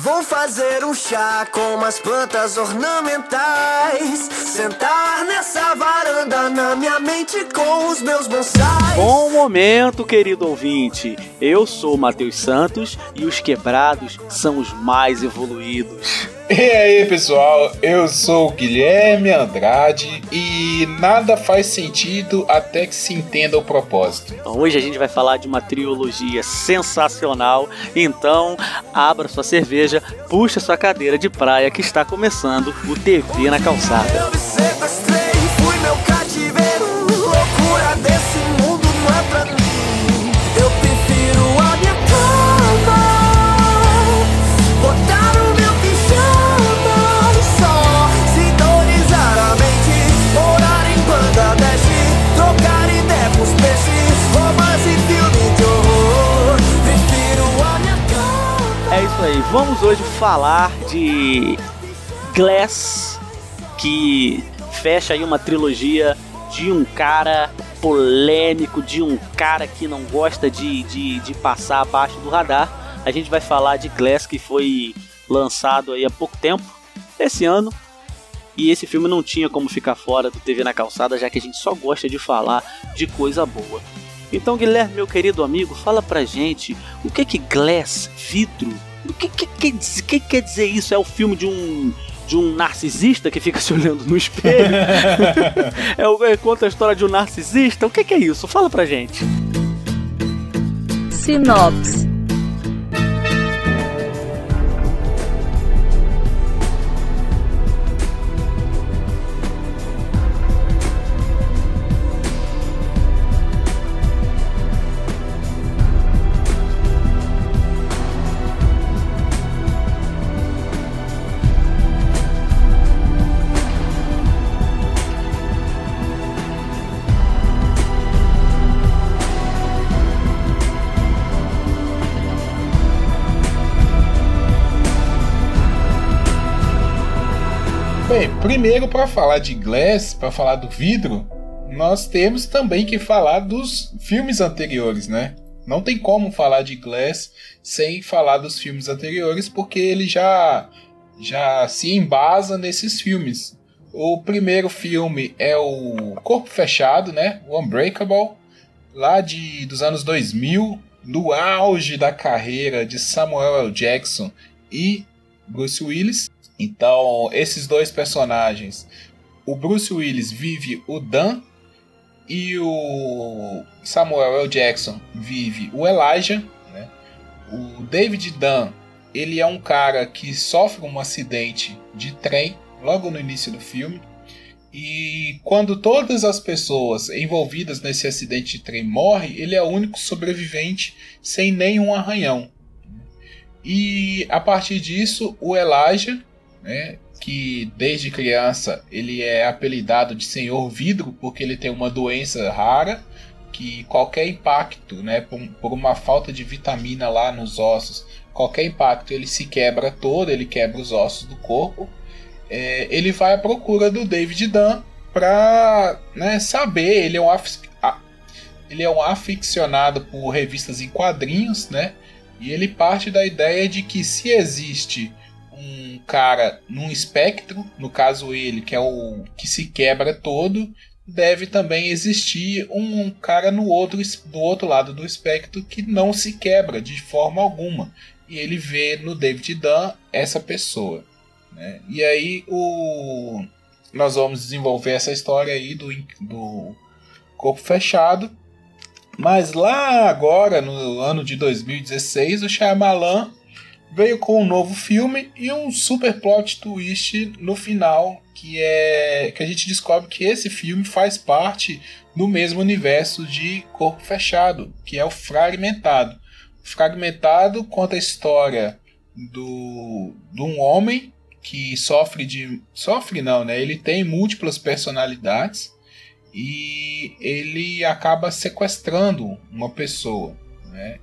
Vou fazer um chá com umas plantas ornamentais. Sentar nessa varanda na minha mente com os meus bonsais. Bom momento, querido ouvinte. Eu sou Matheus Santos e os quebrados são os mais evoluídos. E aí, pessoal, eu sou o Guilherme Andrade e nada faz sentido até que se entenda o propósito. Hoje a gente vai falar de uma trilogia sensacional, então abra sua cerveja, puxa sua cadeira de praia que está começando o TV na calçada. Vamos hoje falar de Glass, que fecha aí uma trilogia de um cara polêmico, de um cara que não gosta de, de, de passar abaixo do radar. A gente vai falar de Glass, que foi lançado aí há pouco tempo, esse ano. E esse filme não tinha como ficar fora do TV na calçada, já que a gente só gosta de falar de coisa boa. Então, Guilherme, meu querido amigo, fala pra gente o que que Glass, vidro, o que, que, que, que quer dizer isso? É o filme de um de um narcisista que fica se olhando no espelho? é, o- é, conta a história de um narcisista? O que, que é isso? Fala pra gente. Sinopse. Primeiro para falar de Glass, para falar do vidro, nós temos também que falar dos filmes anteriores, né? Não tem como falar de Glass sem falar dos filmes anteriores, porque ele já já se embasa nesses filmes. O primeiro filme é o Corpo Fechado, né? O Unbreakable, lá de dos anos 2000, no auge da carreira de Samuel L. Jackson e Bruce Willis. Então, esses dois personagens, o Bruce Willis vive o Dan e o Samuel L. Jackson vive o Elijah. Né? O David Dan, ele é um cara que sofre um acidente de trem logo no início do filme. E quando todas as pessoas envolvidas nesse acidente de trem morrem, ele é o único sobrevivente sem nenhum arranhão. E a partir disso, o Elijah, né, que desde criança ele é apelidado de Senhor Vidro porque ele tem uma doença rara que qualquer impacto, né, por, por uma falta de vitamina lá nos ossos, qualquer impacto ele se quebra todo, ele quebra os ossos do corpo. É, ele vai à procura do David Dunn para né, saber. Ele é um ele é um aficionado por revistas em quadrinhos, né? E ele parte da ideia de que se existe um cara num espectro, no caso ele, que é o que se quebra todo, deve também existir um cara no outro, do outro lado do espectro que não se quebra de forma alguma. E ele vê no David Dunn essa pessoa. né? E aí o nós vamos desenvolver essa história aí do, do corpo fechado. Mas lá agora, no ano de 2016, o Shyamalan veio com um novo filme e um super plot twist no final, que é que a gente descobre que esse filme faz parte do mesmo universo de Corpo Fechado, que é o Fragmentado. Fragmentado conta a história do de um homem que sofre de sofre não, né? Ele tem múltiplas personalidades e ele acaba sequestrando uma pessoa, né?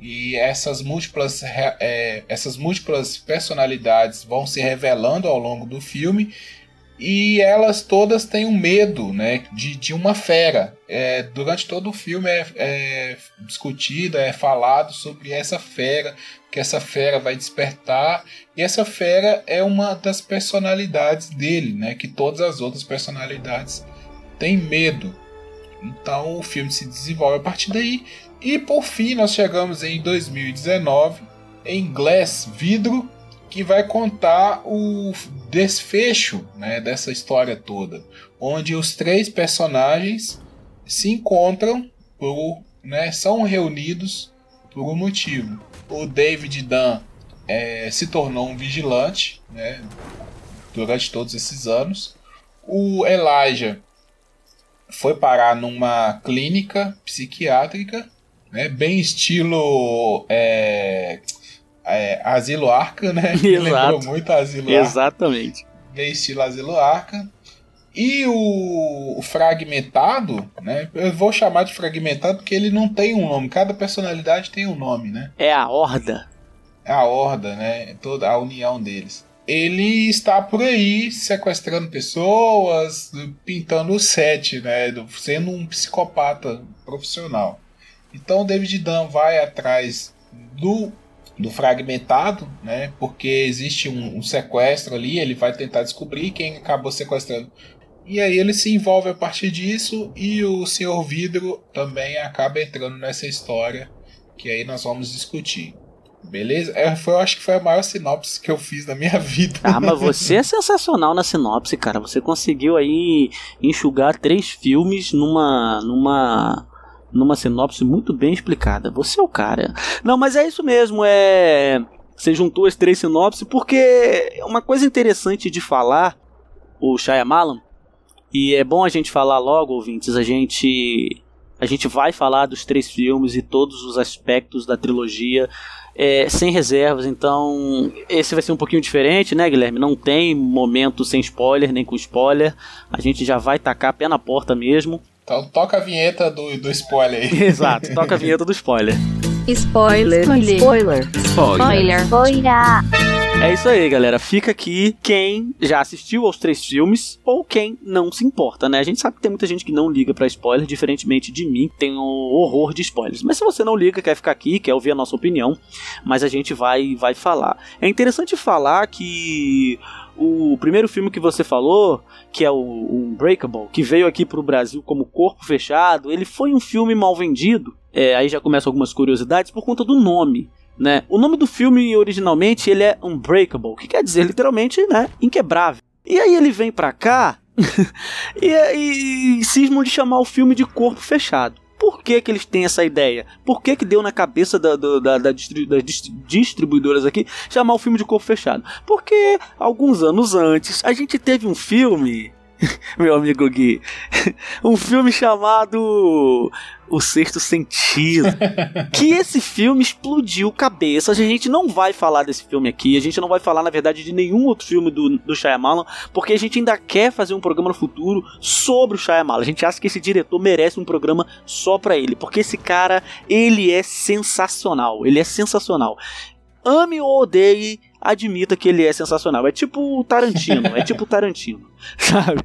E essas múltiplas, é, essas múltiplas personalidades vão se revelando ao longo do filme e elas todas têm um medo né, de, de uma fera. É, durante todo o filme é, é discutido, é falado sobre essa fera, que essa fera vai despertar. E essa fera é uma das personalidades dele, né? Que todas as outras personalidades têm medo. Então o filme se desenvolve a partir daí. E por fim nós chegamos em 2019 em Glass Vidro, que vai contar o desfecho né, dessa história toda, onde os três personagens se encontram por, né, são reunidos por um motivo. O David Dunn é, se tornou um vigilante né, durante todos esses anos. O Elijah foi parar numa clínica psiquiátrica, né, bem estilo é, é, Asilo Arca, né? Exato. Lembrou muito Asilo Arca. Exatamente. Bem estilo Asilo Arca. E o, o, fragmentado, né? Eu vou chamar de fragmentado porque ele não tem um nome. Cada personalidade tem um nome, né? É a horda. É a horda, né? Toda a união deles. Ele está por aí sequestrando pessoas, pintando o set, né? Sendo um psicopata profissional. Então o David Dunn vai atrás do do fragmentado, né? Porque existe um, um, sequestro ali, ele vai tentar descobrir quem acabou sequestrando. E aí ele se envolve a partir disso e o Senhor Vidro também acaba entrando nessa história que aí nós vamos discutir. Beleza? É, foi, eu acho que foi a maior sinopse que eu fiz na minha vida. Ah, mas você é sensacional na sinopse, cara. Você conseguiu aí enxugar três filmes numa numa numa sinopse muito bem explicada. Você é o cara. Não, mas é isso mesmo, é. Você juntou as três sinopses porque uma coisa interessante de falar, o Shyamalan, e é bom a gente falar logo, ouvintes, a gente a gente vai falar dos três filmes e todos os aspectos da trilogia é, sem reservas, então esse vai ser um pouquinho diferente, né, Guilherme? Não tem momento sem spoiler, nem com spoiler. A gente já vai tacar pé na porta mesmo. Então toca a vinheta do, do spoiler aí. Exato, toca a vinheta do spoiler. Spoiler. Spoiler. Spoiler. Spoiler. É isso aí, galera. Fica aqui quem já assistiu aos três filmes ou quem não se importa, né? A gente sabe que tem muita gente que não liga para spoiler, diferentemente de mim, tem o horror de spoilers. Mas se você não liga, quer ficar aqui, quer ouvir a nossa opinião, mas a gente vai vai falar. É interessante falar que o primeiro filme que você falou, que é o Unbreakable, que veio aqui para o Brasil como Corpo Fechado, ele foi um filme mal vendido. É, aí já começam algumas curiosidades por conta do nome. Né? O nome do filme originalmente ele é Unbreakable, que quer dizer literalmente né, inquebrável. E aí ele vem pra cá e, e, e cismam de chamar o filme de Corpo Fechado. Por que, que eles têm essa ideia? Por que, que deu na cabeça da, da, da, das distribuidoras aqui chamar o filme de corpo fechado? Porque alguns anos antes a gente teve um filme meu amigo Gui, um filme chamado O Sexto Sentido. que esse filme explodiu cabeças. A gente não vai falar desse filme aqui, a gente não vai falar, na verdade, de nenhum outro filme do, do Shyamalan, porque a gente ainda quer fazer um programa no futuro sobre o Shyamalan. A gente acha que esse diretor merece um programa só pra ele, porque esse cara, ele é sensacional. Ele é sensacional. Ame ou odeie, admita que ele é sensacional. É tipo o Tarantino, é tipo o Tarantino, sabe?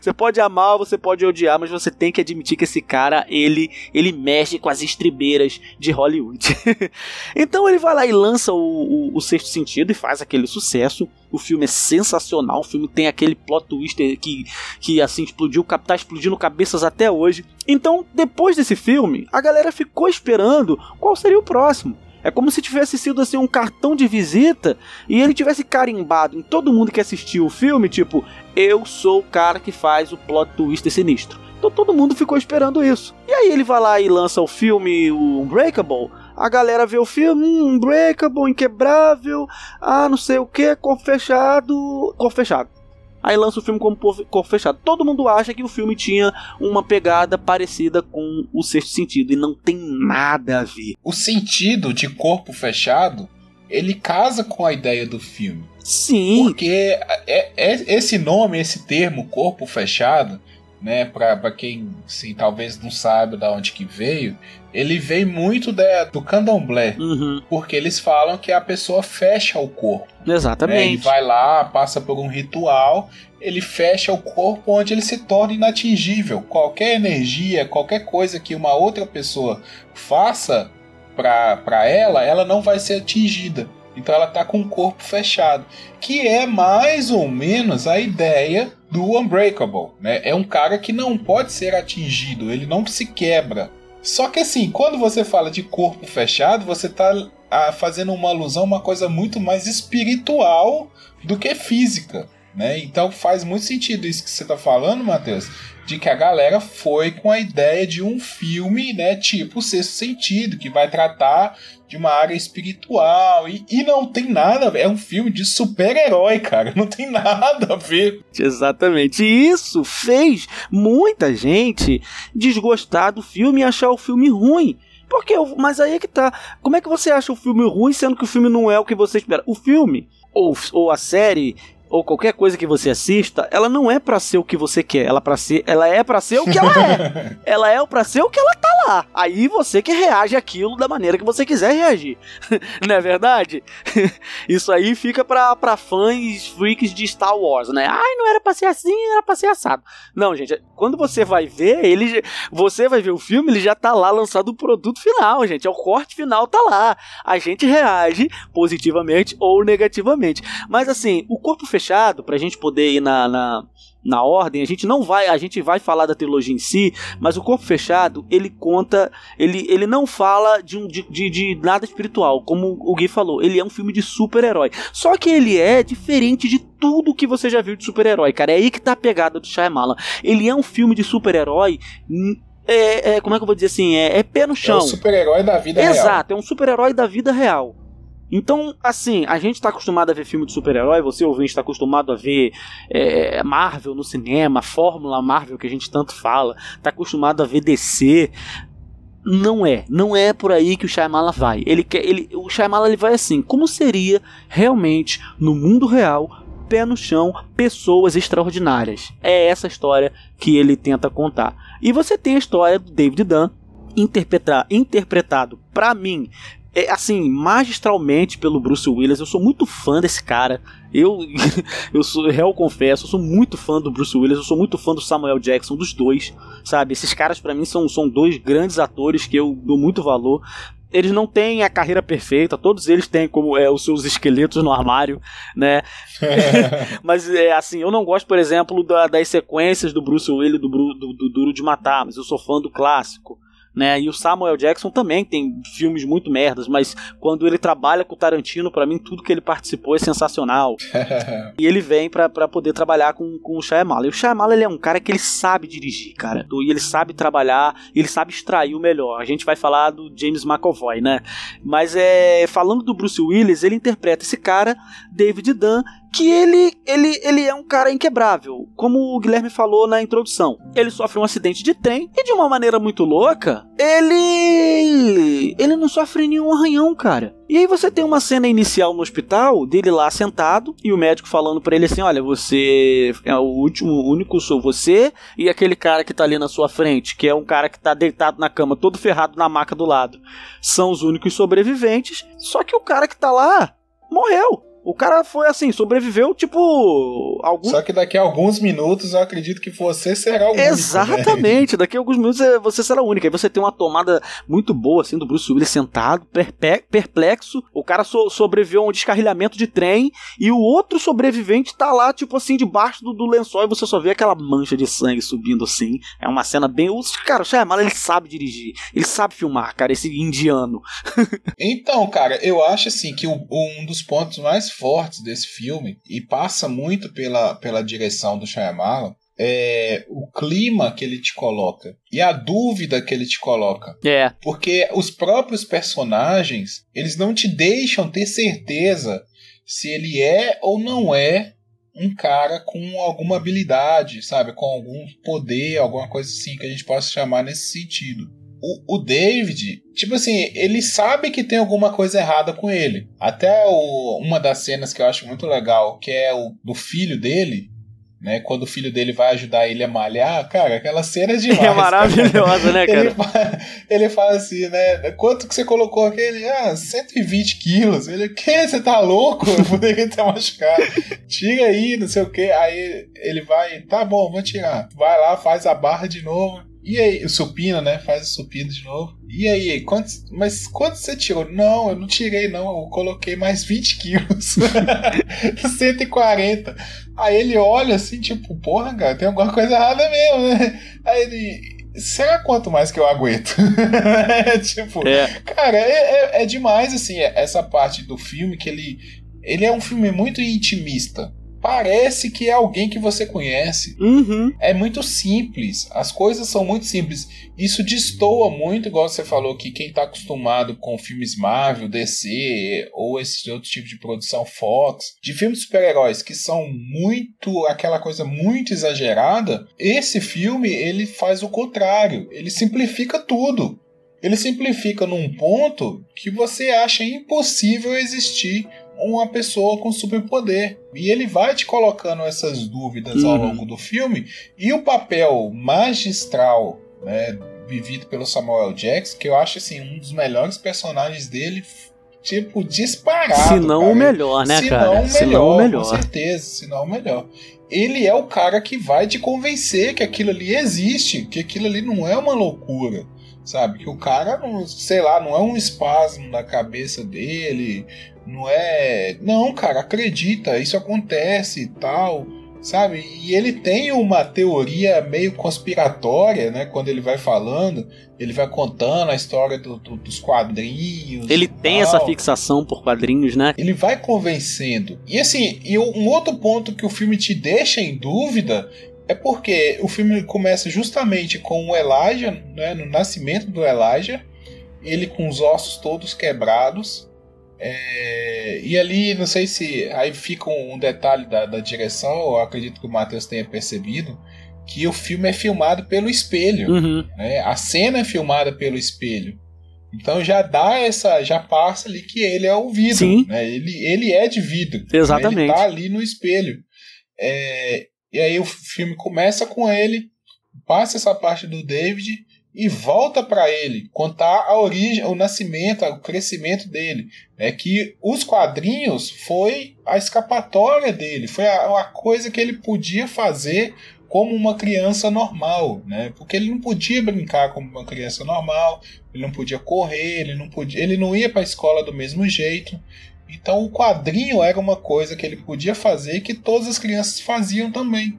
você pode amar, você pode odiar, mas você tem que admitir que esse cara, ele, ele mexe com as estribeiras de Hollywood. então ele vai lá e lança o, o, o, Sexto Sentido e faz aquele sucesso. O filme é sensacional, o filme tem aquele plot twist que, que assim, explodiu, tá explodindo cabeças até hoje. Então, depois desse filme, a galera ficou esperando qual seria o próximo. É como se tivesse sido assim um cartão de visita e ele tivesse carimbado em todo mundo que assistiu o filme, tipo, eu sou o cara que faz o plot twist sinistro. Então todo mundo ficou esperando isso. E aí ele vai lá e lança o filme o Unbreakable. A galera vê o filme, hum, Unbreakable, Inquebrável, ah, não sei o que, corpo fechado, corpo fechado aí lança o filme como corpo fechado. Todo mundo acha que o filme tinha uma pegada parecida com o sexto sentido e não tem nada a ver. O sentido de corpo fechado ele casa com a ideia do filme. Sim. Porque é, é, esse nome, esse termo, corpo fechado, né, para quem sim, talvez não saiba de onde que veio, ele vem muito da, do candomblé, uhum. porque eles falam que a pessoa fecha o corpo. Exatamente. Né, ele vai lá, passa por um ritual, ele fecha o corpo onde ele se torna inatingível. Qualquer energia, qualquer coisa que uma outra pessoa faça, pra, pra ela, ela não vai ser atingida. Então ela tá com o corpo fechado. Que é mais ou menos a ideia do Unbreakable. Né? É um cara que não pode ser atingido, ele não se quebra. Só que assim, quando você fala de corpo fechado, você tá ah, fazendo uma alusão a uma coisa muito mais espiritual do que física. Né? Então faz muito sentido isso que você está falando, Matheus, de que a galera foi com a ideia de um filme, né, tipo Sexto Sentido, que vai tratar de uma área espiritual e, e não tem nada, é um filme de super-herói, cara, não tem nada a ver. Exatamente. E isso fez muita gente desgostar do filme e achar o filme ruim. Porque, mas aí é que tá. Como é que você acha o filme ruim sendo que o filme não é o que você espera? O filme ou, ou a série ou qualquer coisa que você assista, ela não é para ser o que você quer, ela para ser, ela é para ser o que ela é. ela é para ser o que ela tá lá. Aí você que reage aquilo da maneira que você quiser reagir. não é verdade? Isso aí fica pra, pra fãs freaks de Star Wars, né? Ai, não era pra ser assim, era pra ser assado. Não, gente, quando você vai ver, ele você vai ver o filme, ele já tá lá lançado o produto final, gente. É o corte final tá lá. A gente reage positivamente ou negativamente. Mas assim, o corpo fechado fechado, pra gente poder ir na, na, na ordem, a gente não vai, a gente vai falar da trilogia em si, mas o Corpo Fechado, ele conta, ele, ele não fala de, um, de, de, de nada espiritual, como o Gui falou, ele é um filme de super-herói. Só que ele é diferente de tudo que você já viu de super-herói, cara. É aí que tá a pegada do Shyamalan. Ele é um filme de super-herói é, é, como é que eu vou dizer assim? É, é pé no chão. É um super-herói da vida Exato, real. Exato, é um super-herói da vida real. Então, assim, a gente está acostumado a ver filme de super-herói, você ouvinte está acostumado a ver é, Marvel no cinema, Fórmula Marvel que a gente tanto fala, está acostumado a ver DC. Não é, não é por aí que o Shyamalan vai. Ele quer, ele, o Shyamalan ele vai assim, como seria realmente no mundo real, pé no chão, pessoas extraordinárias. É essa história que ele tenta contar. E você tem a história do David Dunn interpretar, interpretado para mim é, assim, magistralmente pelo Bruce Willis. Eu sou muito fã desse cara. Eu, eu sou, real confesso, eu sou muito fã do Bruce Willis, eu sou muito fã do Samuel Jackson, dos dois, sabe? Esses caras para mim são, são dois grandes atores que eu dou muito valor. Eles não têm a carreira perfeita, todos eles têm como é, os seus esqueletos no armário, né? mas é assim, eu não gosto, por exemplo, da, das sequências do Bruce Willis do, do, do Duro de Matar, mas eu sou fã do clássico né? E o Samuel Jackson também tem filmes muito merdas, mas quando ele trabalha com o Tarantino, para mim tudo que ele participou é sensacional. e ele vem para poder trabalhar com, com o Shyamalan. E o Shyamalan ele é um cara que ele sabe dirigir, cara. E ele sabe trabalhar, ele sabe extrair o melhor. A gente vai falar do James McAvoy, né? Mas é falando do Bruce Willis, ele interpreta esse cara, David Dunn, que ele, ele, ele é um cara inquebrável. Como o Guilherme falou na introdução. Ele sofre um acidente de trem e de uma maneira muito louca, ele ele não sofre nenhum arranhão, cara. E aí você tem uma cena inicial no hospital dele lá sentado e o médico falando para ele assim: "Olha, você é o último, o único sou você e aquele cara que tá ali na sua frente, que é um cara que tá deitado na cama, todo ferrado na maca do lado, são os únicos sobreviventes. Só que o cara que tá lá morreu. O cara foi assim, sobreviveu, tipo. Algum... Só que daqui a alguns minutos eu acredito que você será o único. Né? Exatamente, né? daqui a alguns minutos é, você será o único. Aí você tem uma tomada muito boa, assim, do Bruce Willis sentado, perplexo. O cara so sobreviveu a um descarrilhamento de trem e o outro sobrevivente tá lá, tipo assim, debaixo do, do lençol e você só vê aquela mancha de sangue subindo assim. É uma cena bem. Cara, o Shyamalan, ele sabe dirigir, ele sabe filmar, cara, esse indiano. então, cara, eu acho assim que um dos pontos mais fortes desse filme e passa muito pela, pela direção do Shyamalan é o clima que ele te coloca e a dúvida que ele te coloca. É. Porque os próprios personagens, eles não te deixam ter certeza se ele é ou não é um cara com alguma habilidade, sabe? Com algum poder, alguma coisa assim que a gente possa chamar nesse sentido o, o David, tipo assim, ele sabe que tem alguma coisa errada com ele. Até o, uma das cenas que eu acho muito legal, que é o do filho dele, né? Quando o filho dele vai ajudar ele a malhar, cara, aquela cena é demais. É maravilhosa, né, cara? Ele fala, ele fala assim, né? Quanto que você colocou aquele? Ah, 120 quilos. Ele, que? Você tá louco? Eu poderia ter machucado. Tira aí, não sei o que. Aí ele vai, tá bom, vou tirar. Vai lá, faz a barra de novo E aí, o supino, né? Faz o supino de novo. E aí, quantos, mas quanto você tirou? Não, eu não tirei, não. Eu coloquei mais 20 quilos. 140. Aí ele olha assim, tipo, porra, cara, tem alguma coisa errada mesmo, né? Aí ele. Será quanto mais que eu aguento? tipo, É. cara, é, é, é demais, assim, essa parte do filme que ele. Ele é um filme muito intimista. Parece que é alguém que você conhece. Uhum. É muito simples, as coisas são muito simples. Isso destoa muito, igual você falou, que quem está acostumado com filmes Marvel, DC ou esses outros tipos de produção Fox, de filmes de super-heróis que são muito aquela coisa muito exagerada, esse filme ele faz o contrário, ele simplifica tudo. Ele simplifica num ponto que você acha impossível existir uma pessoa com superpoder. E ele vai te colocando essas dúvidas ao Uhum. longo do filme. E o papel magistral, né, vivido pelo Samuel Jackson, que eu acho assim, um dos melhores personagens dele, tipo, disparado. Se não cara. o melhor, né, se cara? Não o Se melhor, não o Com melhor. certeza, se não o melhor. Ele é o cara que vai te convencer que aquilo ali existe, que aquilo ali não é uma loucura. Sabe? Que o cara, não, sei lá, não é um espasmo na cabeça dele, não é. Não, cara, acredita, isso acontece e tal. Sabe? E ele tem uma teoria meio conspiratória, né? Quando ele vai falando, ele vai contando a história do- do- dos quadrinhos. Ele tem essa fixação por quadrinhos, né? Ele vai convencendo. E assim, e um outro ponto que o filme te deixa em dúvida é porque o filme começa justamente com o Elijah, né, no nascimento do Elijah, ele com os ossos todos quebrados. É, e ali, não sei se. Aí fica um detalhe da, da direção, eu acredito que o Matheus tenha percebido, que o filme é filmado pelo espelho Uhum. né? A cena é filmada pelo espelho. Então já dá essa, já passa ali que ele é o vidro, Sim. né? Ele, ele é de vidro. né? Exatamente. Ele tá ali no espelho. É, e aí o filme começa com ele, passa essa parte do David e volta para ele contar a origem, o nascimento, o crescimento dele, é que os quadrinhos foi a escapatória dele, foi a, a coisa que ele podia fazer como uma criança normal, né? Porque ele não podia brincar como uma criança normal, ele não podia correr, ele não podia, ele não ia para a escola do mesmo jeito. Então o quadrinho era uma coisa que ele podia fazer que todas as crianças faziam também.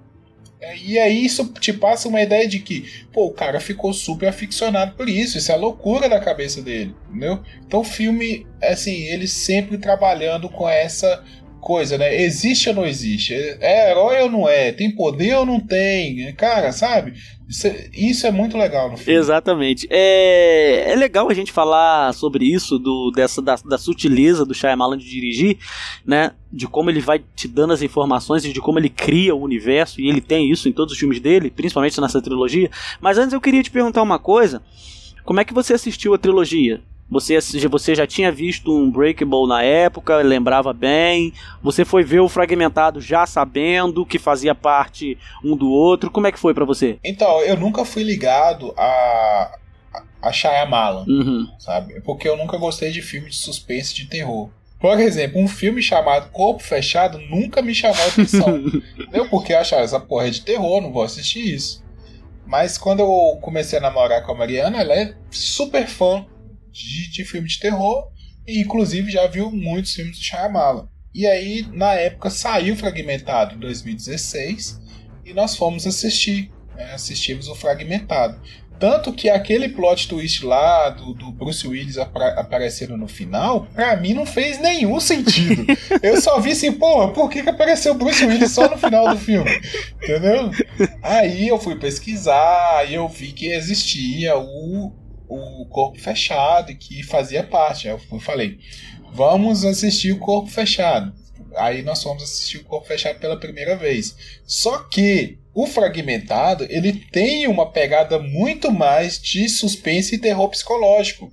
É, E aí isso te passa uma ideia de que, pô, o cara ficou super aficionado por isso, isso é loucura da cabeça dele, entendeu? Então o filme, assim, ele sempre trabalhando com essa coisa, né? Existe ou não existe? É herói ou não é? Tem poder ou não tem? Cara, sabe? Isso é, isso é muito legal no filme. Exatamente. É, é legal a gente falar sobre isso, do, dessa, da, da sutileza do Shyamalan de dirigir, né? De como ele vai te dando as informações e de como ele cria o universo, e ele tem isso em todos os filmes dele, principalmente nessa trilogia. Mas antes eu queria te perguntar uma coisa. Como é que você assistiu a trilogia? Você, você já tinha visto um Breakable na época, lembrava bem. Você foi ver o Fragmentado já sabendo que fazia parte um do outro. Como é que foi pra você? Então, eu nunca fui ligado a, a, Shyamalan. Uhum. sabe? Porque eu nunca gostei de filme de suspense e de terror. Por exemplo, um filme chamado Corpo Fechado nunca me chamou a atenção. Entendeu? Porque eu achava essa porra é de terror, não vou assistir isso. Mas quando eu comecei a namorar com a Mariana, ela é super fã de, de filme de terror e inclusive já viu muitos filmes do Shyamalan. E aí, na época, saiu Fragmentado em 2016 e nós fomos assistir. Né? Assistimos o Fragmentado. Tanto que aquele plot twist lá do, do Bruce Willis aparecendo no final, pra mim não fez nenhum sentido. Eu só vi assim, porra, por que, que apareceu o Bruce Willis só no final do filme? Entendeu? Aí eu fui pesquisar, aí eu vi que existia o, o Corpo Fechado que fazia parte. Aí eu falei, vamos assistir o Corpo Fechado. Aí nós fomos assistir o Corpo Fechado pela primeira vez. Só que o Fragmentado, ele tem uma pegada muito mais de suspense e terror psicológico.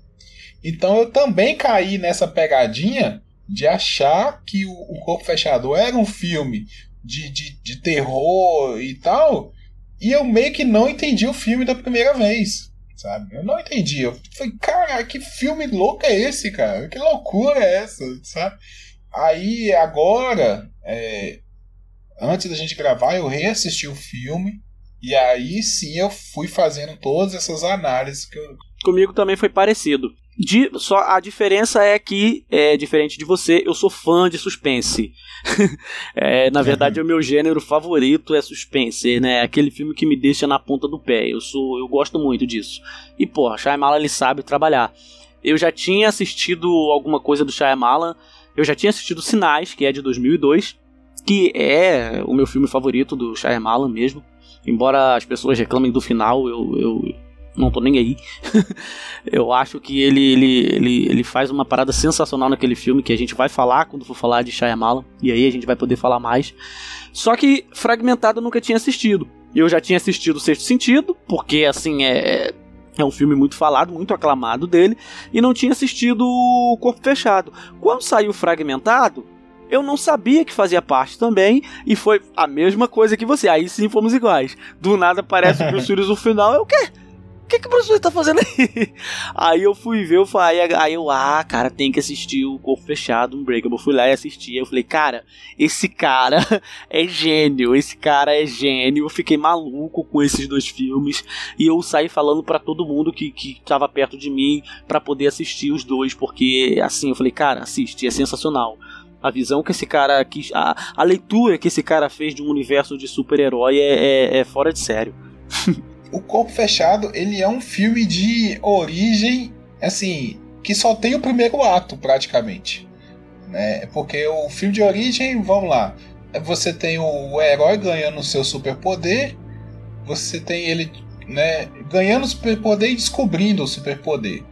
Então eu também caí nessa pegadinha de achar que o, o Corpo Fechado era um filme de, de, de terror e tal, e eu meio que não entendi o filme da primeira vez. Sabe? Eu não entendi. Eu falei, cara, que filme louco é esse, cara? Que loucura é essa? Sabe? Aí agora, é, antes da gente gravar, eu reassisti o filme E aí sim eu fui fazendo todas essas análises que eu... Comigo também foi parecido. De, só a diferença é que, é, diferente de você, eu sou fã de suspense. é, na verdade, uhum. o meu gênero favorito é suspense, né? Aquele filme que me deixa na ponta do pé. Eu sou, eu gosto muito disso. E porra, Shyamalan ele sabe trabalhar. Eu já tinha assistido alguma coisa do Shyamalan. Eu já tinha assistido Sinais, que é de 2002, que é o meu filme favorito do Shyamalan mesmo. Embora as pessoas reclamem do final, eu, eu não tô nem aí. eu acho que ele, ele, ele, ele faz uma parada sensacional naquele filme que a gente vai falar quando for falar de Shyamalan, e aí a gente vai poder falar mais. Só que Fragmentado eu nunca tinha assistido. Eu já tinha assistido o Sexto Sentido, porque assim é é um filme muito falado, muito aclamado dele, e não tinha assistido o Corpo Fechado. Quando saiu Fragmentado, eu não sabia que fazia parte também, e foi a mesma coisa que você. Aí sim fomos iguais. Do nada aparece o Bruce Willis no final, é o quê? Que, que o Bruce Willis tá fazendo aí? Aí eu fui ver, eu falei, aí eu, ah, cara, tem que assistir o Corpo Fechado, Unbreakable. Eu fui lá e assisti. Eu falei, cara, esse cara é gênio, esse cara é gênio. Eu fiquei maluco com esses dois filmes. E eu saí falando para todo mundo que, que tava perto de mim para poder assistir os dois, porque assim, eu falei, cara, assiste, é sensacional a visão que esse cara quis, a, a leitura que esse cara fez de um universo de super-herói é, é, é, fora de sério. O Corpo Fechado, ele é um filme de origem, assim, que só tem o primeiro ato, praticamente. Né? Porque o filme de origem, vamos lá, você tem o herói ganhando o seu superpoder, você tem ele né, ganhando o superpoder e descobrindo o superpoder.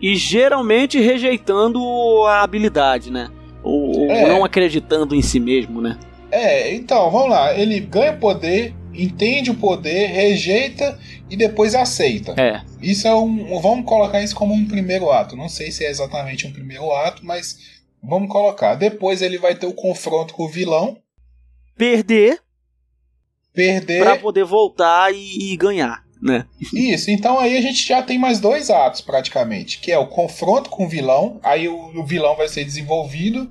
E geralmente rejeitando a habilidade, né? Ou, ou é. não acreditando em si mesmo, né? É, então, vamos lá. Ele ganha poder, entende o poder, rejeita e depois aceita. É. Isso é um. Vamos colocar isso como um primeiro ato. Não sei se é exatamente um primeiro ato, mas vamos colocar. Depois ele vai ter o confronto com o vilão. Perder. Perder. Pra poder voltar e, e ganhar. Né? Isso, então aí a gente já tem mais dois atos praticamente, que é o confronto com o vilão, aí o, o vilão vai ser desenvolvido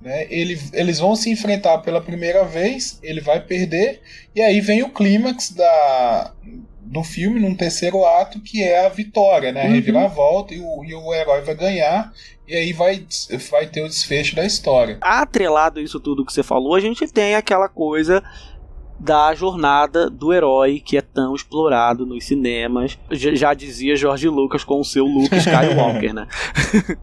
né? Ele, eles vão se enfrentar pela primeira vez, ele vai perder, e aí vem o clímax da, do filme, num terceiro ato, que é a vitória, né? A uhum. reviravolta, e o, e o herói vai ganhar, e aí vai, vai ter o desfecho da história. Atrelado a isso tudo que você falou, a gente tem aquela coisa da jornada do herói que é tão explorado nos cinemas. Já, dizia George Lucas com o seu Luke Skywalker, né?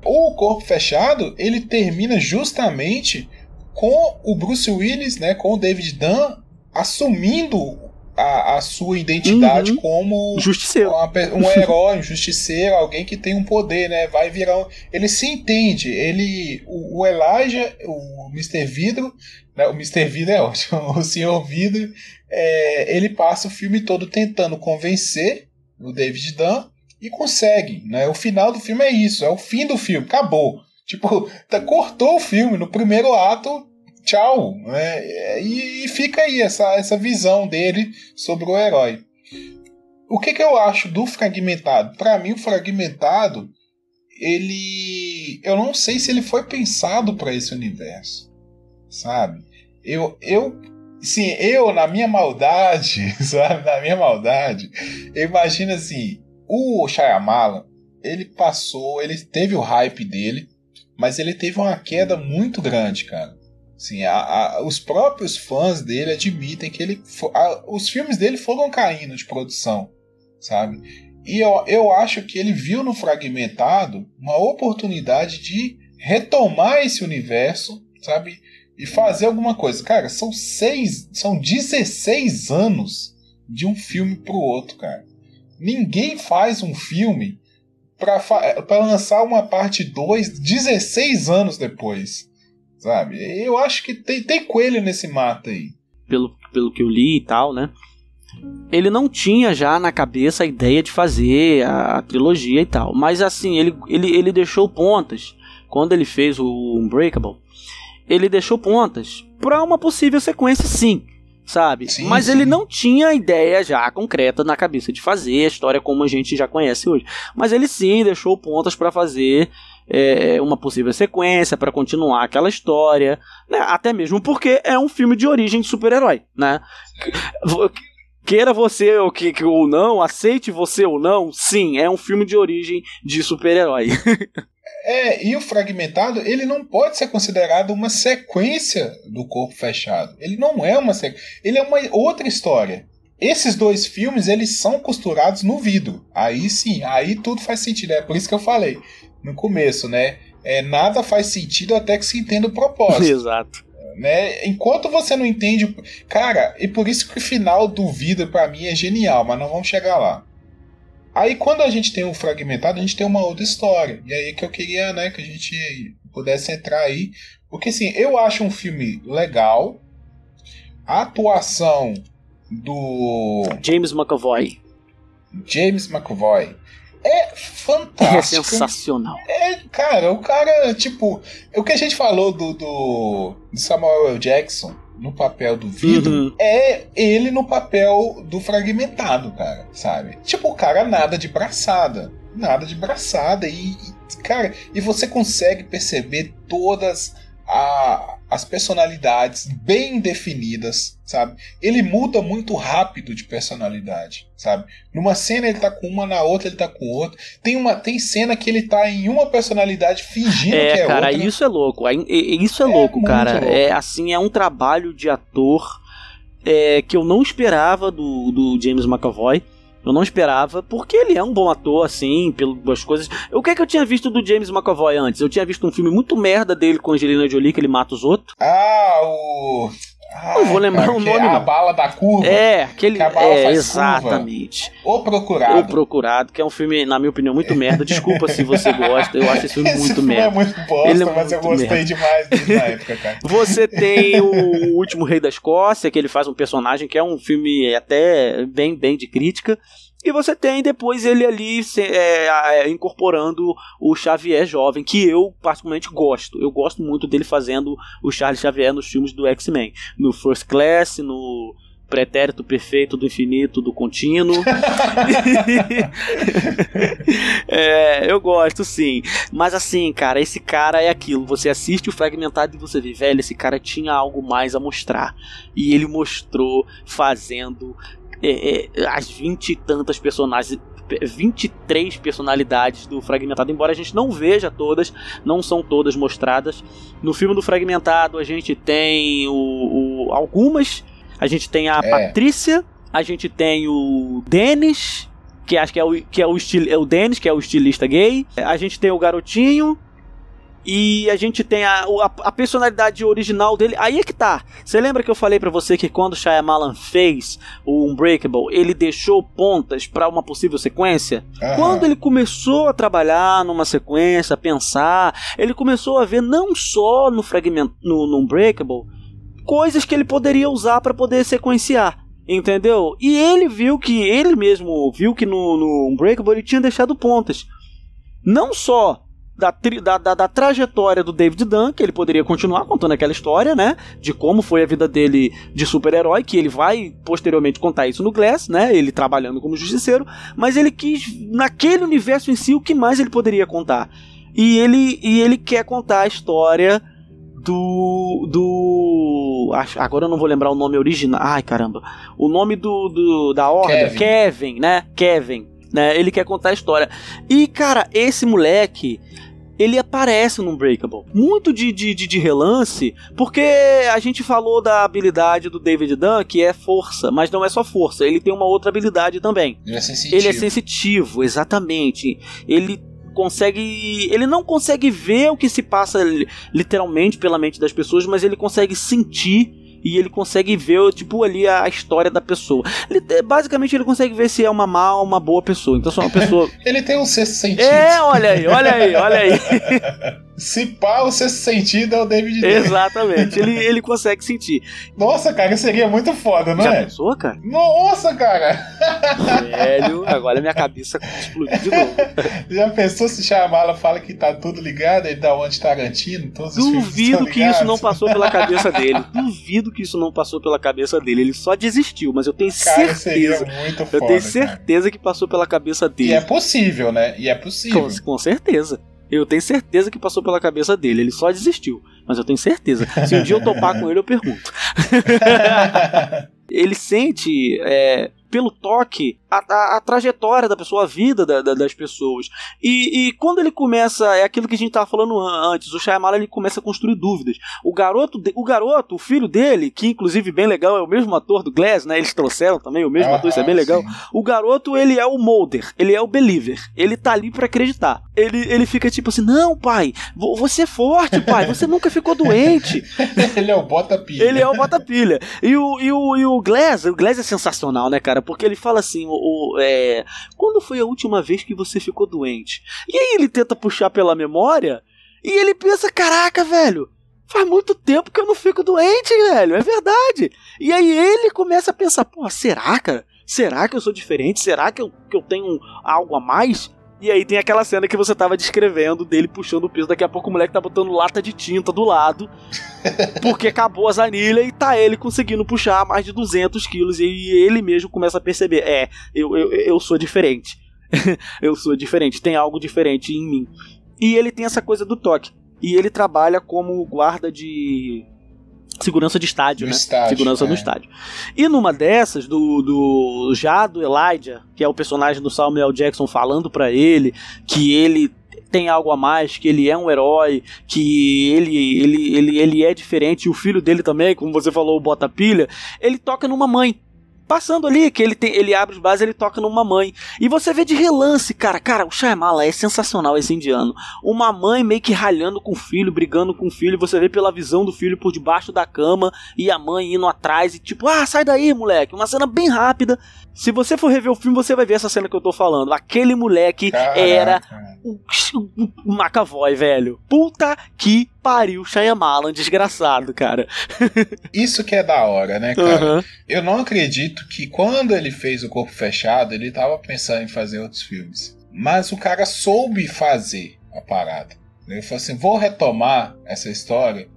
o Corpo Fechado, ele termina justamente com o Bruce Willis, né, com o David Dunn assumindo a, a sua identidade uhum. como justiceiro. Uma, um herói, um justiceiro, alguém que tem um poder, né? Vai virar um, ele se entende, ele o, o Elijah, o Mr. Vidro? O Mr. Vidro é ótimo, o Senhor Vidro, é, ele passa o filme todo tentando convencer o David Dunn e consegue, né? O final do filme é isso, é o fim do filme, acabou. Tipo, tá, cortou o filme no primeiro ato, tchau. Né? E, e, fica aí essa, essa visão dele sobre o herói. O que, que eu acho do fragmentado? Para mim, o fragmentado, ele. Eu não sei se ele foi pensado para esse universo. Sabe? Eu, eu sim, eu na minha maldade, sabe, na minha maldade, eu imagino assim, o Shyamalan, ele passou, ele teve o hype dele, mas ele teve uma queda muito grande, cara. Sim, a, a, os próprios fãs dele admitem que ele, a, os filmes dele foram caindo de produção, sabe? E eu, eu acho que ele viu no Fragmentado uma oportunidade de retomar esse universo, sabe? E fazer alguma coisa. Cara, são seis, são 16 anos de um filme pro outro, cara. Ninguém faz um filme para lançar uma parte 2 16 anos depois sabe? Eu acho que tem, tem coelho nesse mato aí. Pelo, pelo que eu li e tal, né? Ele não tinha já na cabeça a ideia de fazer a, a trilogia e tal. Mas assim, ele, ele, ele deixou pontas. Quando ele fez o Unbreakable, ele deixou pontas para uma possível sequência, sim sabe? Sim, Mas sim. ele não tinha ideia já concreta na cabeça de fazer a história como a gente já conhece hoje. Mas ele sim deixou pontas para fazer é, uma possível sequência, para continuar aquela história, né? até mesmo porque é um filme de origem de super-herói, né? Queira você ou, que, ou não, aceite você ou não, sim, é um filme de origem de super-herói. É, e o fragmentado, ele não pode ser considerado uma sequência do corpo fechado. Ele não é uma sequência. Ele é uma outra história. Esses dois filmes, eles são costurados no vidro. Aí sim, aí tudo faz sentido. É por isso que eu falei no começo, né? É, nada faz sentido até que se entenda o propósito. Exato. Né? Enquanto você não entende. Cara, e por isso que o final do vidro para mim é genial, mas não vamos chegar lá. Aí quando a gente tem o fragmentado, a gente tem uma outra história. E aí que eu queria, né, que a gente pudesse entrar aí. Porque assim, eu acho um filme legal. A atuação do. James McAvoy. James McAvoy. É fantástico. É sensacional. É, cara, o cara, tipo. O que a gente falou do, do, do Samuel L. Jackson no papel do vidro uhum. é ele no papel do fragmentado, cara, sabe? Tipo, o cara nada de braçada. Nada de braçada. E, e cara, e você consegue perceber todas a, as personalidades bem definidas, sabe? Ele muda muito rápido de personalidade, sabe? Numa cena ele tá com uma, na outra ele tá com outra. Tem uma tem cena que ele tá em uma personalidade fingindo é, que é cara, outra. isso é louco. Isso é, é louco, cara. Louco. É assim, é um trabalho de ator é, que eu não esperava do, do James McAvoy. Eu não esperava, porque ele é um bom ator, assim, pelas coisas. O que é que eu tinha visto do James McAvoy antes? Eu tinha visto um filme muito merda dele com Angelina Jolie, que ele mata os outros. Ah, o. Ai, não vou lembrar cara, o nome. É a bala da curva. É, aquele. é, exatamente. Curva. O Procurado. O Procurado, que é um filme, na minha opinião, muito merda. Desculpa se você gosta, eu acho esse filme esse muito filme merda. É muito bosta, Ele é mas eu gostei merda. demais dele na época, cara. Você tem o Último Rei da Escócia, que ele faz um personagem que é um filme até bem, bem de crítica. E você tem depois ele ali é, é, incorporando o Xavier jovem, que eu particularmente gosto. Eu gosto muito dele fazendo o Charles Xavier nos filmes do X-Men. No First Class, no pretérito perfeito do infinito, do contínuo. é, eu gosto sim. Mas assim, cara, esse cara é aquilo. Você assiste o fragmentado e você vê, velho, esse cara tinha algo mais a mostrar. E ele mostrou fazendo é, é, as vinte e tantas personagens 23 personalidades do Fragmentado, embora a gente não veja todas, não são todas mostradas. No filme do Fragmentado a gente tem o, o algumas, a gente tem a é. Patrícia, a gente tem o Dennis, que acho que é o, que é o, estil, é o Dennis, que é o estilista gay, a gente tem o garotinho, e a gente tem a, a, a, personalidade original dele. Aí é que tá. Você lembra que eu falei para você que quando Shyamalan fez o Unbreakable, ele deixou pontas para uma possível sequência? Uhum. Quando ele começou a trabalhar numa sequência, a pensar, ele começou a ver não só no fragmento no, no Unbreakable, coisas que ele poderia usar para poder sequenciar. Entendeu? E ele viu que, ele mesmo viu que no, no Unbreakable ele tinha deixado pontas. Não só da, da, da, da, trajetória do David Dunn, que ele poderia continuar contando aquela história, né? De como foi a vida dele de super-herói, que ele vai posteriormente contar isso no Glass, né? Ele trabalhando como justiceiro, mas ele quis, naquele universo em si, o que mais ele poderia contar. E ele, e ele quer contar a história do. do. Agora eu não vou lembrar o nome original. Ai caramba. O nome do, do da ordem. Kevin. Kevin, né? Kevin. Né? Ele quer contar a história. E, cara, esse moleque ele aparece no Unbreakable. Muito de, de, de, de, relance, porque a gente falou da habilidade do David Dunn, que é força, mas não é só força, ele tem uma outra habilidade também. Ele é sensitivo. Ele é sensitivo, exatamente. Ele consegue. Ele não consegue ver o que se passa literalmente pela mente das pessoas, mas ele consegue sentir e ele consegue ver, tipo, ali a, história da pessoa. Ele, basicamente, ele consegue ver se é uma má ou uma boa pessoa. Então, se é uma pessoa. ele tem um sexto sentido. É, olha aí, olha aí, olha aí. Se pá, o sexto sentido é o David Lee. Exatamente, ele, ele consegue sentir. Nossa, cara, seria muito foda, não Já é? pensou, cara? Nossa, cara! Velho, agora minha cabeça explodiu de novo. Já pensou se Shyamala fala que tá tudo ligado, ele dá onde Tarantino, todos os Duvido que isso não passou pela cabeça dele. Duvido que isso não passou pela cabeça dele. Ele só desistiu, mas eu tenho cara, certeza. Seria muito foda, eu tenho certeza cara. que passou pela cabeça dele. E é possível, né? E é possível. Com, com certeza. Eu tenho certeza que passou pela cabeça dele. Ele só desistiu. Mas eu tenho certeza. Se um dia eu topar com ele, eu pergunto. Ele sente é, pelo toque a, a, a, trajetória da pessoa, a vida da, da, das pessoas. E, e, quando ele começa, é aquilo que a gente estava falando antes, o Shyamalan ele começa a construir dúvidas. O garoto, o garoto, o filho dele, que inclusive bem legal, é o mesmo ator do Glass, né? Eles trouxeram também o mesmo ah, ator, isso é bem legal. Sim. O garoto, ele é o molder, ele é o believer. Ele tá ali para acreditar. Ele, ele fica tipo assim: "Não, pai, você é forte, pai, você nunca ficou doente". ele é o bota pilha. Ele é o bota pilha. E o e o, e o Glass, o Glass é sensacional, né, cara? Porque ele fala assim, o, o é, quando foi a última vez que você ficou doente? E aí ele tenta puxar pela memória e ele pensa, caraca, velho, faz muito tempo que eu não fico doente, velho, é verdade. E aí ele começa a pensar, pô, será, cara? Será que eu sou diferente? Será que eu, que eu tenho algo a mais? E aí tem aquela cena que você tava descrevendo dele puxando o peso. Daqui a pouco o moleque tá botando lata de tinta do lado. porque acabou as anilhas e tá ele conseguindo puxar mais de 200 quilos. E ele mesmo começa a perceber: é, eu, eu, eu sou diferente. eu sou diferente. Tem algo diferente em mim. E ele tem essa coisa do toque. E ele trabalha como guarda de segurança de estádio, do né? Estádio, segurança é. do estádio. E numa dessas, do, do já do Elijah, que é o personagem do Samuel Jackson falando para ele que ele tem algo a mais, que ele é um herói, que ele, ele, ele, ele é diferente, e o filho dele também, como você falou, bota pilha, ele toca numa mãe passando ali, que ele tem, ele abre os bases, ele toca numa mãe. E você vê de relance, cara, cara, o Shyamala é sensacional esse indiano. Uma mãe meio que ralhando com o filho, brigando com o filho, você vê pela visão do filho por debaixo da cama e a mãe indo atrás e tipo, ah, sai daí, moleque. Uma cena bem rápida. Se você for rever o filme, você vai ver essa cena que eu tô falando. Aquele moleque Caraca. era o, o, o McAvoy, velho. Puta que pariu, Shyamalan, desgraçado, cara. Isso que é da hora, né, cara? Uhum. Eu não acredito que quando ele fez o Corpo Fechado, ele tava pensando em fazer outros filmes. Mas o cara soube fazer a parada. Ele falou assim: vou retomar essa história,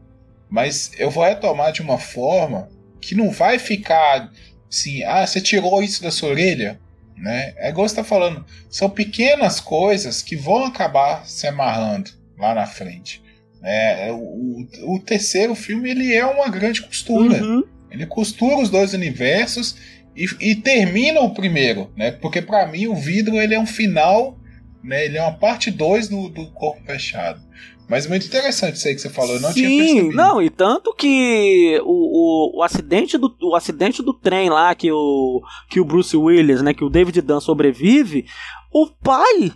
mas eu vou retomar de uma forma que não vai ficar assim, ah, você tirou isso da sua orelha? Né? É igual você tá falando, são pequenas coisas que vão acabar se amarrando lá na frente. É, o, o terceiro filme ele é uma grande costura. Uhum. Ele costura os dois universos e, e termina o primeiro, né? Porque para mim o vidro ele é um final, né? Ele é uma parte 2 do, do corpo fechado. Mas muito interessante isso aí que você falou, eu não Sim, tinha percebido. não, e tanto que o, o, o, acidente do, o acidente do trem lá que o, que o Bruce Willis, né, que o David Dunn sobrevive, o pai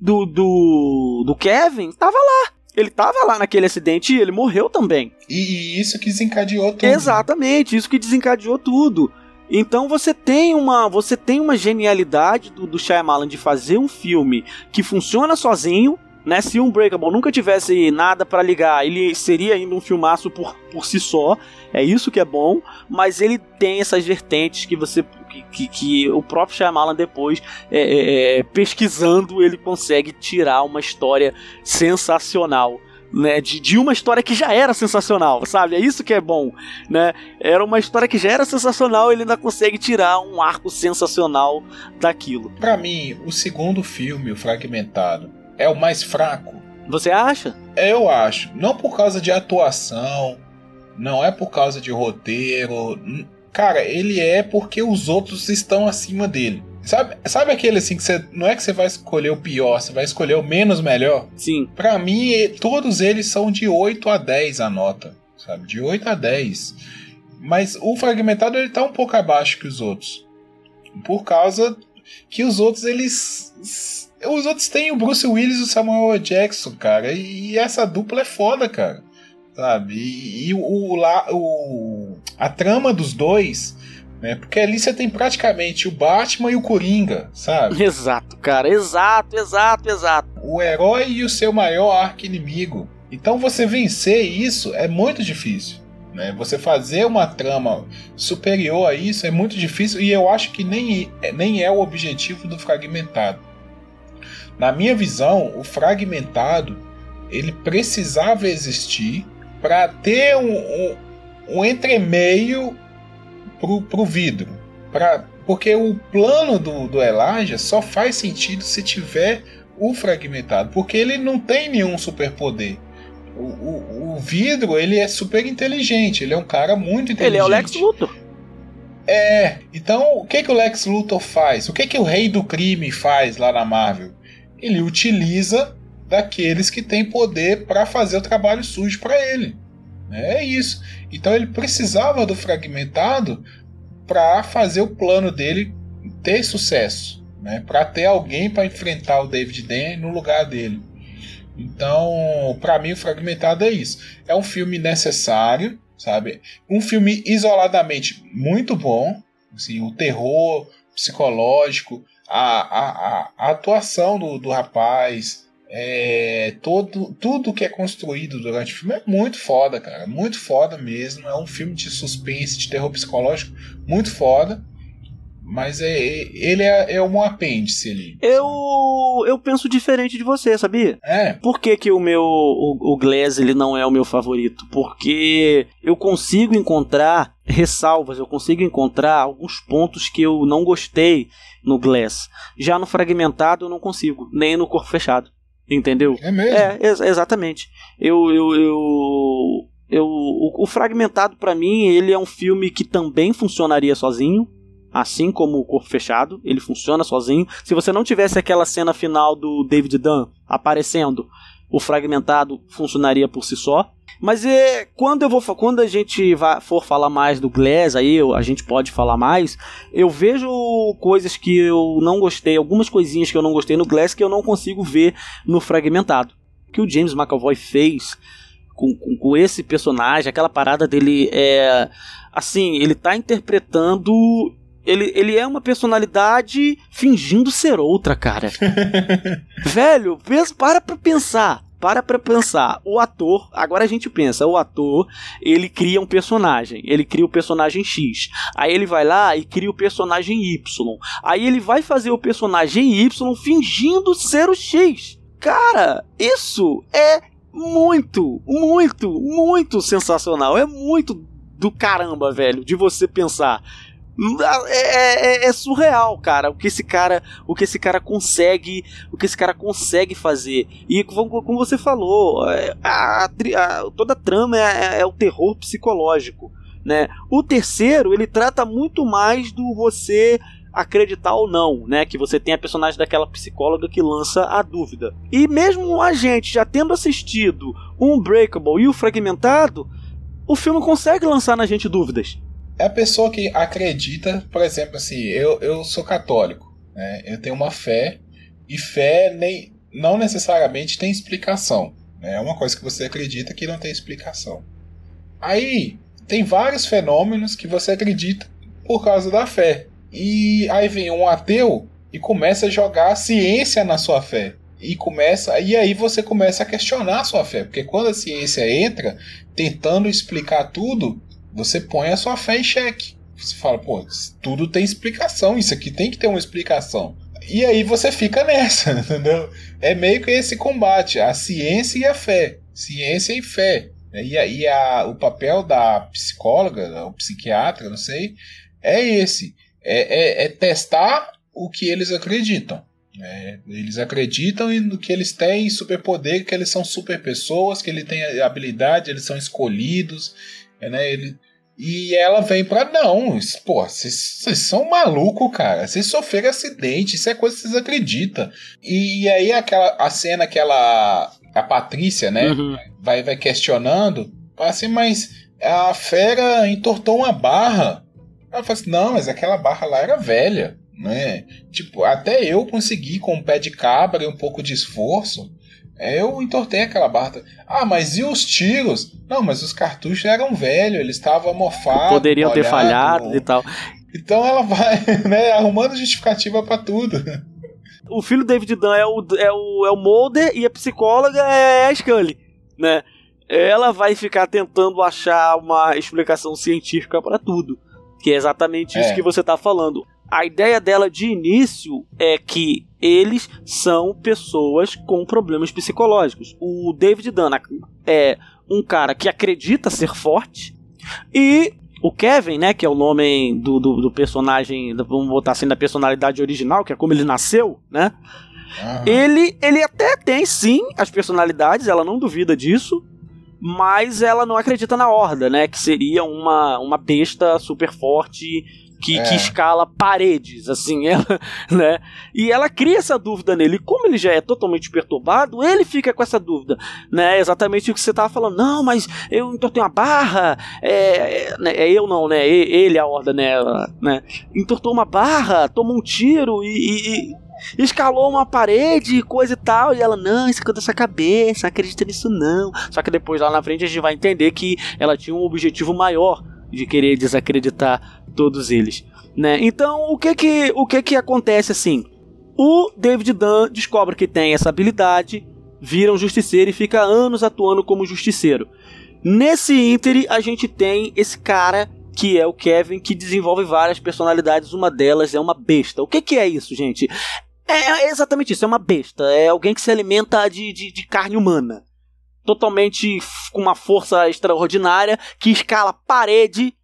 do, do, do Kevin tava lá. Ele tava lá naquele acidente e ele morreu também. E, isso que desencadeou tudo. Exatamente, isso que desencadeou tudo. Então você tem uma, você tem uma genialidade do, do Shyamalan de fazer um filme que funciona sozinho, né? Se Unbreakable nunca tivesse nada para ligar, ele seria ainda um filmaço por, por si só. É isso que é bom, mas ele tem essas vertentes que você que, que, que o próprio Shyamalan depois é, é, é, pesquisando ele consegue tirar uma história sensacional. Né, de, de uma história que já era sensacional, sabe? É isso que é bom, né? Era uma história que já era sensacional, ele ainda consegue tirar um arco sensacional daquilo. Para mim, o segundo filme, o Fragmentado, é o mais fraco. Você acha? Eu acho. Não por causa de atuação, não é por causa de roteiro. Cara, ele é porque os outros estão acima dele. Sabe, sabe aquele assim que você. Não é que você vai escolher o pior, você vai escolher o menos melhor? Sim. Pra mim, todos eles são de 8 a 10 a nota. Sabe? De 8 a 10. Mas o fragmentado ele tá um pouco abaixo que os outros. Por causa que os outros, eles. Os outros têm o Bruce Willis e o Samuel Jackson, cara. E essa dupla é foda, cara. Sabe? E, e o, o, o, a trama dos dois né? Porque ali você tem praticamente o Batman e o Coringa, sabe? Exato, cara, exato, exato, exato. O herói e o seu maior arco-inimigo. Então você vencer isso é muito difícil. Né? Você fazer uma trama superior a isso é muito difícil e eu acho que nem, nem é o objetivo do fragmentado. Na minha visão, o fragmentado ele precisava existir para ter um, um, um entremeio pro, pro vidro. Pra, porque o plano do, do Elijah só faz sentido se tiver o fragmentado. Porque ele não tem nenhum superpoder. O, o, o vidro ele é super inteligente. Ele é um cara muito inteligente. Ele é o Lex Luthor. É, então o que que o Lex Luthor faz? O que que o rei do crime faz lá na Marvel? Ele utiliza daqueles que têm poder para fazer o trabalho sujo para ele. É isso. Então ele precisava do fragmentado para fazer o plano dele ter sucesso, né? Para ter alguém para enfrentar o David Dan no lugar dele. Então, para mim, o fragmentado é isso. É um filme necessário, sabe? Um filme isoladamente muito bom, assim, o terror psicológico, a, a, a, a atuação do, do rapaz, é, todo, tudo que é construído durante o filme é muito foda, cara. Muito foda mesmo. É um filme de suspense, de terror psicológico, muito foda. Mas é, ele é, é um apêndice ali. Eu, eu penso diferente de você, sabia? É. Por que, que o meu o, o Glass ele não é o meu favorito? Porque eu consigo encontrar ressalvas, eu consigo encontrar alguns pontos que eu não gostei no Glass. Já no Fragmentado eu não consigo, nem no Corpo Fechado. Entendeu? É mesmo? É, ex exatamente. Eu, eu, eu, eu, o, o Fragmentado para mim ele é um filme que também funcionaria sozinho assim como o Corpo Fechado, ele funciona sozinho. Se você não tivesse aquela cena final do David Dunn aparecendo, o Fragmentado funcionaria por si só. Mas é, quando eu vou quando a gente vai, for falar mais do Glass, aí a gente pode falar mais. Eu vejo coisas que eu não gostei, algumas coisinhas que eu não gostei no Glass que eu não consigo ver no Fragmentado. O que o James McAvoy fez com, com, com esse personagem, aquela parada dele é assim, ele tá interpretando ele, ele é uma personalidade fingindo ser outra, cara. Velho, para pra pensar. Para pra pensar. O ator, agora a gente pensa, o ator, ele cria um personagem. Ele cria o personagem X. Aí ele vai lá e cria o personagem Y. Aí ele vai fazer o personagem Y fingindo ser o X. Cara, isso é muito, muito, muito sensacional. É muito do caramba, velho, de você pensar. É, é, é, surreal, cara, o que esse cara, o que esse cara consegue, o que esse cara consegue fazer. E como, você falou, é, a, a, toda a trama é, é, é, o terror psicológico, né? O terceiro ele trata muito mais do você acreditar ou não, né? Que você tem a personagem daquela psicóloga que lança a dúvida. E mesmo a gente já tendo assistido Unbreakable e o Fragmentado, o filme consegue lançar na gente dúvidas é a pessoa que acredita, por exemplo, assim, eu, eu sou católico, né? eu tenho uma fé, e fé nem, não necessariamente tem explicação. Né? É uma coisa que você acredita que não tem explicação. Aí tem vários fenômenos que você acredita por causa da fé. E aí vem um ateu e começa a jogar ciência na sua fé. E começa e aí você começa a questionar a sua fé, porque quando a ciência entra tentando explicar tudo, você põe a sua fé em xeque. Você fala, pô, tudo tem explicação, isso aqui tem que ter uma explicação. E aí você fica nessa, entendeu? É meio que esse combate, a ciência e a fé. Ciência e fé. E aí o papel da psicóloga, o psiquiatra, não sei, é esse. É, é, é testar o que eles acreditam. É, eles acreditam no que eles têm superpoder, que eles são super pessoas, que eles têm habilidade, eles são escolhidos, né? Ele, e ela vem pra não, pô, vocês são maluco, cara. Vocês sofreram acidente, isso é coisa que vocês acreditam. E, e, aí aquela a cena que ela a Patrícia, né, uhum. vai vai questionando, fala assim, mas a fera entortou uma barra. Ela fala assim: "Não, mas aquela barra lá era velha". Né? Tipo, até eu consegui com um pé de cabra e um pouco de esforço é, eu entortei aquela barra. Ah, mas e os tiros? Não, mas os cartuchos eram velhos, eles estavam mofados. Poderiam molhado. ter falhado e tal. Então ela vai, né, arrumando justificativa para tudo. O filho David Dunn é o, é o, é o Mulder e a psicóloga é a Scully, né? Ela vai ficar tentando achar uma explicação científica para tudo. Que é exatamente isso é. que você tá falando. A ideia dela de início é que eles são pessoas com problemas psicológicos. O David Dunn é um cara que acredita ser forte e o Kevin, né, que é o nome do, do, do, personagem, vamos botar assim, da personalidade original, que é como ele nasceu, né? Uhum. Ele, ele até tem sim as personalidades, ela não duvida disso, mas ela não acredita na Horda, né? Que seria uma, uma besta super forte que, é. que escala paredes, assim, ela, né? E ela cria essa dúvida nele. E como ele já é totalmente perturbado, ele fica com essa dúvida, né? Exatamente o que você tava falando. Não, mas eu entortei uma barra, é, é, é eu não, né? Ele, a horda, né? né? Entortou uma barra, tomou um tiro e, e, e escalou uma parede, coisa e tal. E ela, não, isso é da sua cabeça, não acredita nisso não. Só que depois lá na frente a gente vai entender que ela tinha um objetivo maior de querer desacreditar todos eles, né? Então, o que que o que que acontece assim? O David Dunn descobre que tem essa habilidade, vira um justiceiro e fica anos atuando como justiceiro. Nesse ínterim, a gente tem esse cara que é o Kevin, que desenvolve várias personalidades. Uma delas é uma besta. O que, que é isso, gente? É, é exatamente isso, é uma besta. É alguém que se alimenta de, de, de carne humana totalmente com uma força extraordinária que escala parede,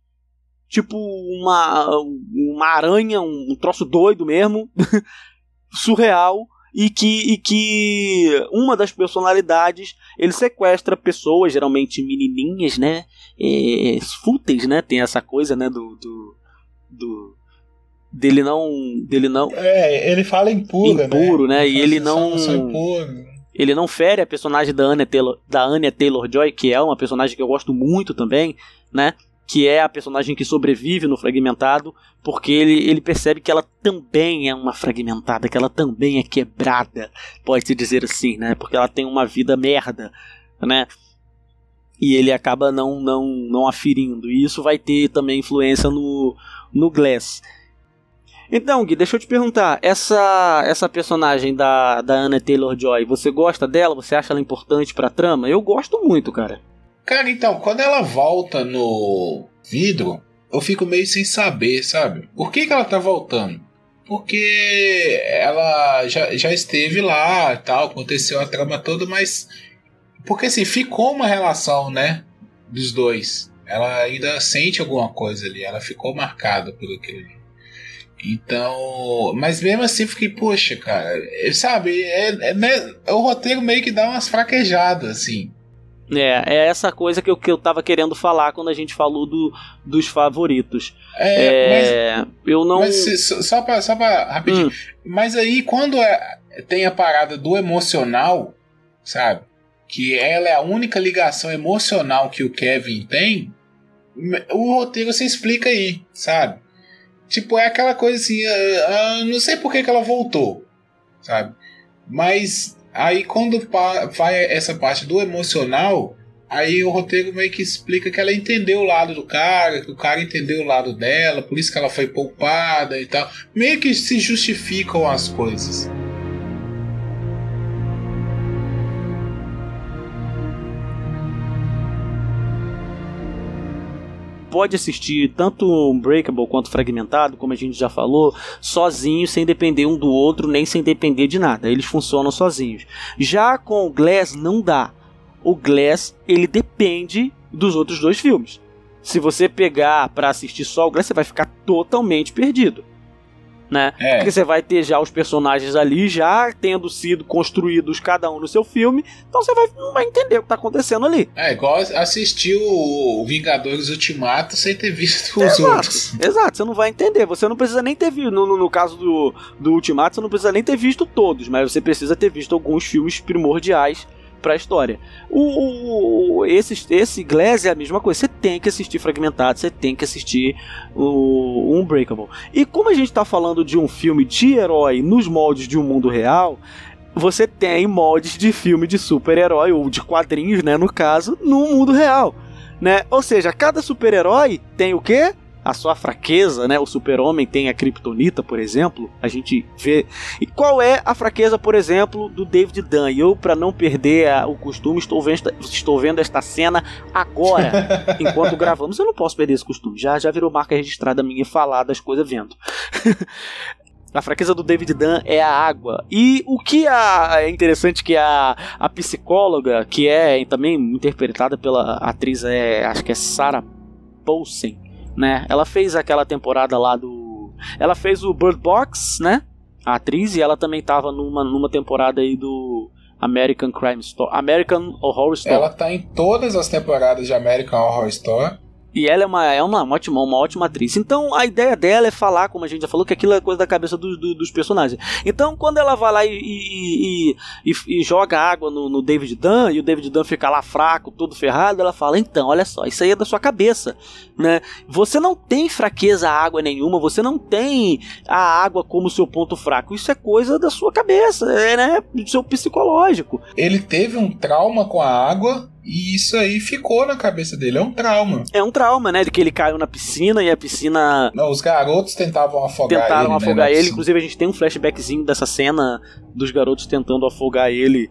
tipo uma, uma aranha, um, troço doido mesmo, surreal. E que, e que uma das personalidades ele sequestra pessoas, geralmente menininhas, né? É, fúteis, né? Tem essa coisa, né? Do, do, do dele não dele não é ele fala impuro impuro né, né? e ele não ele não fere a personagem da Anya Taylor, da Anya Taylor-Joy, que é uma personagem que eu gosto muito também, né? Que é a personagem que sobrevive no fragmentado, porque ele, ele percebe que ela também é uma fragmentada, que ela também é quebrada, pode-se dizer assim, né? Porque ela tem uma vida merda, né? E ele acaba não, não, não aferindo. E isso vai ter também influência no, no Glass. Então, Gui, deixa eu te perguntar, essa essa personagem da, da Anna Taylor-Joy, você gosta dela? Você acha ela importante pra trama? Eu gosto muito, cara. Cara, então, quando ela volta no vidro, eu fico meio sem saber, sabe? Por que, que ela tá voltando? Porque ela já, já esteve lá tal, aconteceu a trama toda, mas. Porque assim, ficou uma relação, né? Dos dois. Ela ainda sente alguma coisa ali, ela ficou marcada por aquilo ali. Então, mas mesmo assim fiquei, poxa, cara, sabe, é, é, né, o roteiro meio que dá umas fraquejadas, assim. É, é essa coisa que eu, que eu tava querendo falar quando a gente falou do, dos favoritos. É, é mas, eu não. Mas só pra, só pra rapidinho. Hum. Mas aí, quando é, tem a parada do emocional, sabe? Que ela é a única ligação emocional que o Kevin tem, o roteiro você explica aí, sabe? Tipo, é aquela coisa assim, uh, uh, não sei por que, que ela voltou, sabe? Mas aí quando vai essa parte do emocional, aí o roteiro meio que explica que ela entendeu o lado do cara, que o cara entendeu o lado dela, por isso que ela foi poupada e tal. Meio que se justificam as coisas. Pode assistir tanto Unbreakable quanto Fragmentado, como a gente já falou, sozinho, sem depender um do outro, nem sem depender de nada. Eles funcionam sozinhos. Já com o Glass não dá. O Glass, ele depende dos outros dois filmes. Se você pegar para assistir só o Glass, você vai ficar totalmente perdido né? É. Porque você vai ter já os personagens ali já tendo sido construídos cada um no seu filme, então você vai, não vai entender o que tá acontecendo ali. É igual assistir o Vingadores Ultimato sem ter visto os exato, outros. Exato, você não vai entender. Você não precisa nem ter visto, no, no, no caso do, do Ultimato, você não precisa nem ter visto todos, mas você precisa ter visto alguns filmes primordiais pra história. O, o, esse, esse Glass é a mesma coisa. Você tem que assistir Fragmentado, você tem que assistir o Unbreakable. E como a gente tá falando de um filme de herói nos moldes de um mundo real, você tem moldes de filme de super-herói, ou de quadrinhos, né, no caso, no mundo real. Né? Ou seja, cada super-herói tem o quê? A sua fraqueza, né? O super-homem tem a kryptonita, por exemplo. A gente vê. E qual é a fraqueza, por exemplo, do David Dunn? E eu, para não perder a, o costume, estou vendo, estou vendo esta cena agora, enquanto gravamos. Eu não posso perder esse costume. Já, já virou marca registrada minha falar das coisas vendo. A fraqueza do David Dunn é a água. E o que é interessante que a, a psicóloga, que é também interpretada pela atriz, é, acho que é Sarah Paulsen, né? Ela fez aquela temporada lá do. Ela fez o Bird Box, né? A atriz, e ela também tava numa, numa temporada aí do American Crime Story. American Horror Story. Ela tá em todas as temporadas de American Horror Story. E ela é uma, é uma, uma, ótima, uma ótima atriz. Então a ideia dela é falar, como a gente já falou, que aquilo é coisa da cabeça do, do, dos personagens. Então quando ela vai lá e, e, e, e joga água no, no, David Dunn, e o David Dunn fica lá fraco, todo ferrado, ela fala: então, olha só, isso aí é da sua cabeça. Né? Você não tem fraqueza à água nenhuma, você não tem a água como seu ponto fraco. Isso é coisa da sua cabeça, é né? do seu psicológico. Ele teve um trauma com a água e isso aí ficou na cabeça dele, é um trauma. É um trauma, né? De que ele caiu na piscina e a piscina. Não, os garotos tentavam afogar tentaram ele. Tentaram né, afogar né, ele. Inclusive, a gente tem um flashbackzinho dessa cena dos garotos tentando afogar ele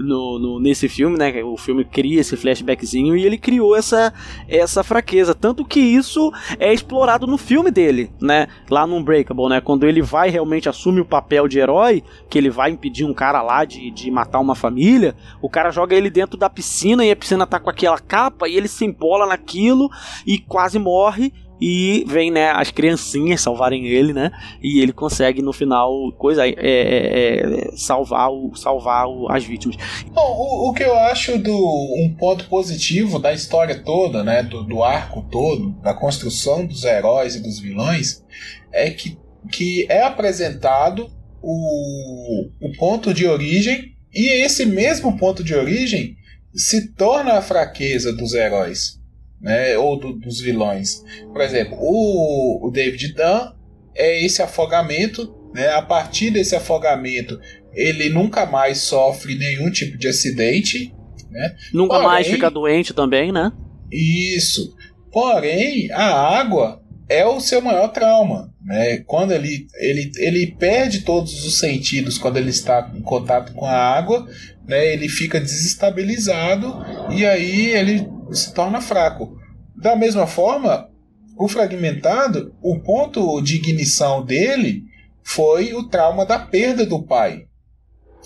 no, no, nesse filme, né? O filme cria esse flashbackzinho e ele criou essa, essa fraqueza. Tanto que isso é explorado no filme dele, né? Lá no Unbreakable, né? Quando ele vai realmente assume o papel de herói, que ele vai impedir um cara lá de, de matar uma família, o cara joga ele dentro da piscina e a piscina tá com aquela capa e ele se embola naquilo e quase morre e vem, né, as criancinhas salvarem ele, né? E ele consegue no final coisa é, é, é salvar o salvar o, as vítimas. Bom, o, o, que eu acho do um ponto positivo da história toda, né, do, do arco todo, da construção dos heróis e dos vilões, é que, que é apresentado o, o ponto de origem e esse mesmo ponto de origem se torna a fraqueza dos heróis né, ou do, dos vilões. Por exemplo, o, o David Dunn é esse afogamento, né, a partir desse afogamento ele nunca mais sofre nenhum tipo de acidente, né? Nunca Porém, mais fica doente também, né? Isso. Porém, a água é o seu maior trauma, né? Quando ele, ele, ele perde todos os sentidos quando ele está em contato com a água, né? Ele fica desestabilizado e aí ele se torna fraco. Da mesma forma, o fragmentado, o ponto de ignição dele foi o trauma da perda do pai.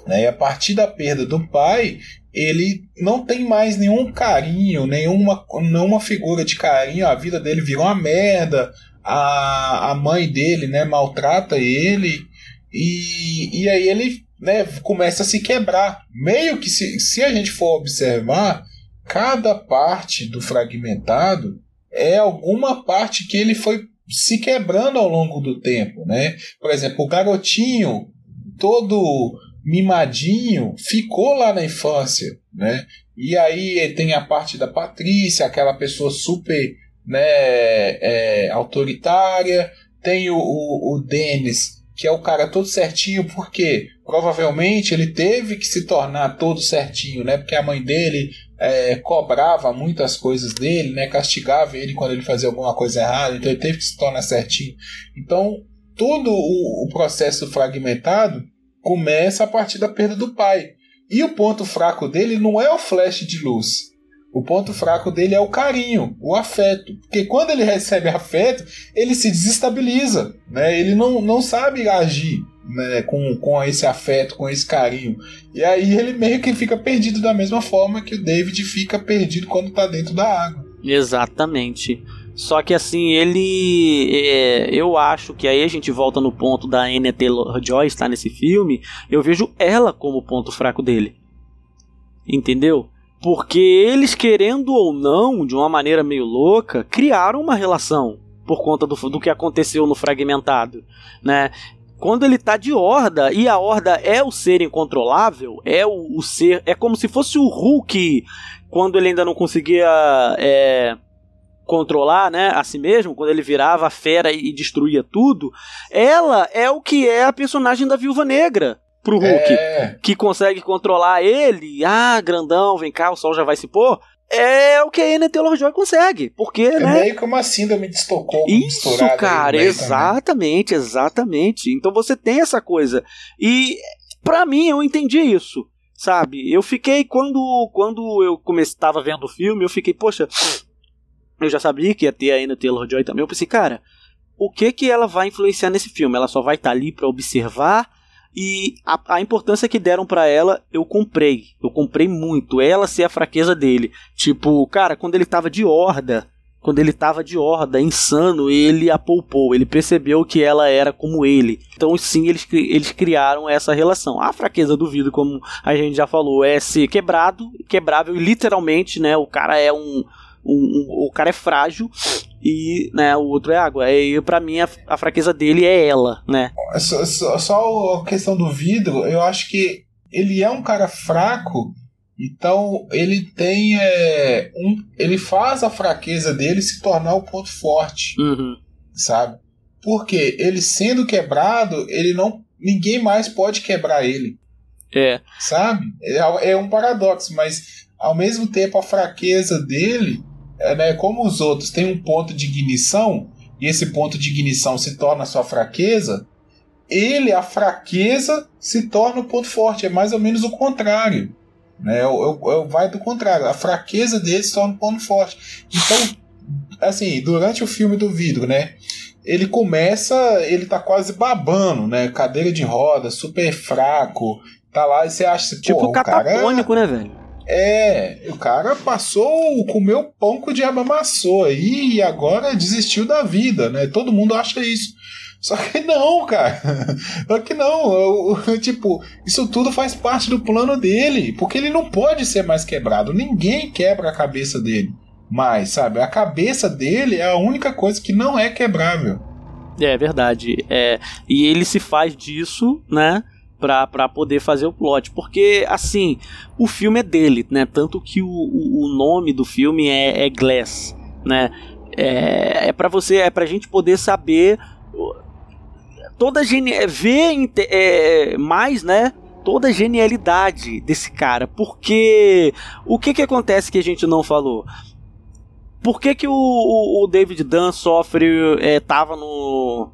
Né? E a partir da perda do pai, ele não tem mais nenhum carinho, nenhuma, nenhuma figura de carinho. A vida dele virou uma merda. A, a mãe dele né, maltrata ele. E, e aí ele né, começa a se quebrar. Meio que se, se a gente for observar, cada parte do fragmentado é alguma parte que ele foi se quebrando ao longo do tempo, né? Por exemplo, o garotinho todo mimadinho ficou lá na infância, né? E aí tem a parte da Patrícia, aquela pessoa super né, é, autoritária. Tem o, o, o Dennis, que é o cara todo certinho, porque provavelmente ele teve que se tornar todo certinho, né? Porque a mãe dele é, cobrava muitas coisas dele, né? Castigava ele quando ele fazia alguma coisa errada, então ele teve que se tornar certinho. Então todo o, o processo fragmentado começa a partir da perda do pai. E o ponto fraco dele não é o flash de luz. O ponto fraco dele é o carinho, o afeto. Porque quando ele recebe afeto, ele se desestabiliza. Né? Ele não, não sabe agir né, com, com esse afeto, com esse carinho. E aí ele meio que fica perdido da mesma forma que o David fica perdido quando está dentro da água. Exatamente. Só que assim, ele. É, eu acho que aí a gente volta no ponto da Anya Taylor Joy estar nesse filme. Eu vejo ela como o ponto fraco dele. Entendeu? Porque eles, querendo ou não, de uma maneira meio louca, criaram uma relação por conta do, do que aconteceu no fragmentado, né? Quando ele tá de horda e a horda é o ser incontrolável, é o, o ser, é como se fosse o Hulk quando ele ainda não conseguia é, controlar, né, a si mesmo, quando ele virava fera e, e destruía tudo. Ela é o que é a personagem da Viúva Negra pro Hulk, é. que consegue controlar ele. Ah, grandão, vem cá, o sol já vai se pôr. É o que a Anya Taylor-Joy consegue, porque, é né? meio que uma síndrome de Estocolmo Isso, cara, exatamente, também. exatamente. Então você tem essa coisa. E para mim eu entendi isso, sabe? Eu fiquei quando quando eu estava vendo o filme, eu fiquei, poxa, eu já sabia que ia ter a Anya Taylor-Joy também. Eu pensei, cara, o que que ela vai influenciar nesse filme? Ela só vai estar tá ali para observar e a, a importância que deram para ela, eu comprei. Eu comprei muito. Ela ser a fraqueza dele. Tipo, cara, quando ele tava de horda, quando ele tava de horda, insano, ele a poupou. Ele percebeu que ela era como ele. Então, sim, eles, eles criaram essa relação. A fraqueza do vidro, como a gente já falou, é ser quebrado, quebrável, literalmente, né? O cara é um Um, um, o cara é frágil e né, o outro é água. E para mim a, a, fraqueza dele é ela, né? Só, só, só a questão do vidro, eu acho que ele é um cara fraco, então ele tem é, um, ele faz a fraqueza dele se tornar o ponto forte, uhum. sabe? Porque ele sendo quebrado, ele não ninguém mais pode quebrar ele. É. Sabe? É, é um paradoxo, mas ao mesmo tempo a fraqueza dele, é, né, como os outros têm um ponto de ignição, e esse ponto de ignição se torna sua fraqueza, ele, a fraqueza, se torna o ponto forte. É mais ou menos o contrário. Né? Eu, eu, eu vai do contrário. A fraqueza dele se torna o ponto forte. Então, assim, durante o filme do vidro, né? Ele começa, ele tá quase babando, né? Cadeira de roda, super fraco, tá lá e você acha tipo catatônico, cara, né, velho? É, o cara passou, comeu pão que o diabo amassou aí e agora desistiu da vida, né? Todo mundo acha isso. Só que não, cara. Só que não. tipo, isso tudo faz parte do plano dele. Porque ele não pode ser mais quebrado. Ninguém quebra a cabeça dele. Mas, sabe, a cabeça dele é a única coisa que não é quebrável. É verdade. É, e ele se faz disso, né? Pra poder fazer o plot. Porque, assim, o filme é dele, né? Tanto que o, o, nome do filme é, é Glass, né? É, é para você, é pra gente poder saber toda é, ver é, mais, né? Toda a genialidade desse cara. Porque o que que acontece que a gente não falou? Por que, que o, o, o David Dunn sofre. É, tava no.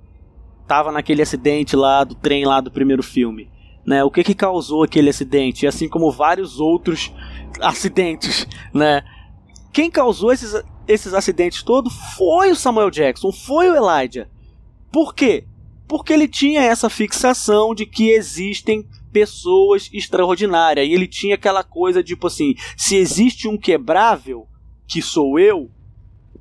Tava naquele acidente lá do trem lá do primeiro filme? Né? O que, que causou aquele acidente? Assim como vários outros acidentes, né? Quem causou esses, esses acidentes todos foi o Samuel Jackson, foi o Elijah. Por quê? porque ele tinha essa fixação de que existem pessoas extraordinárias. E ele tinha aquela coisa tipo assim: se existe um quebrável, que sou eu,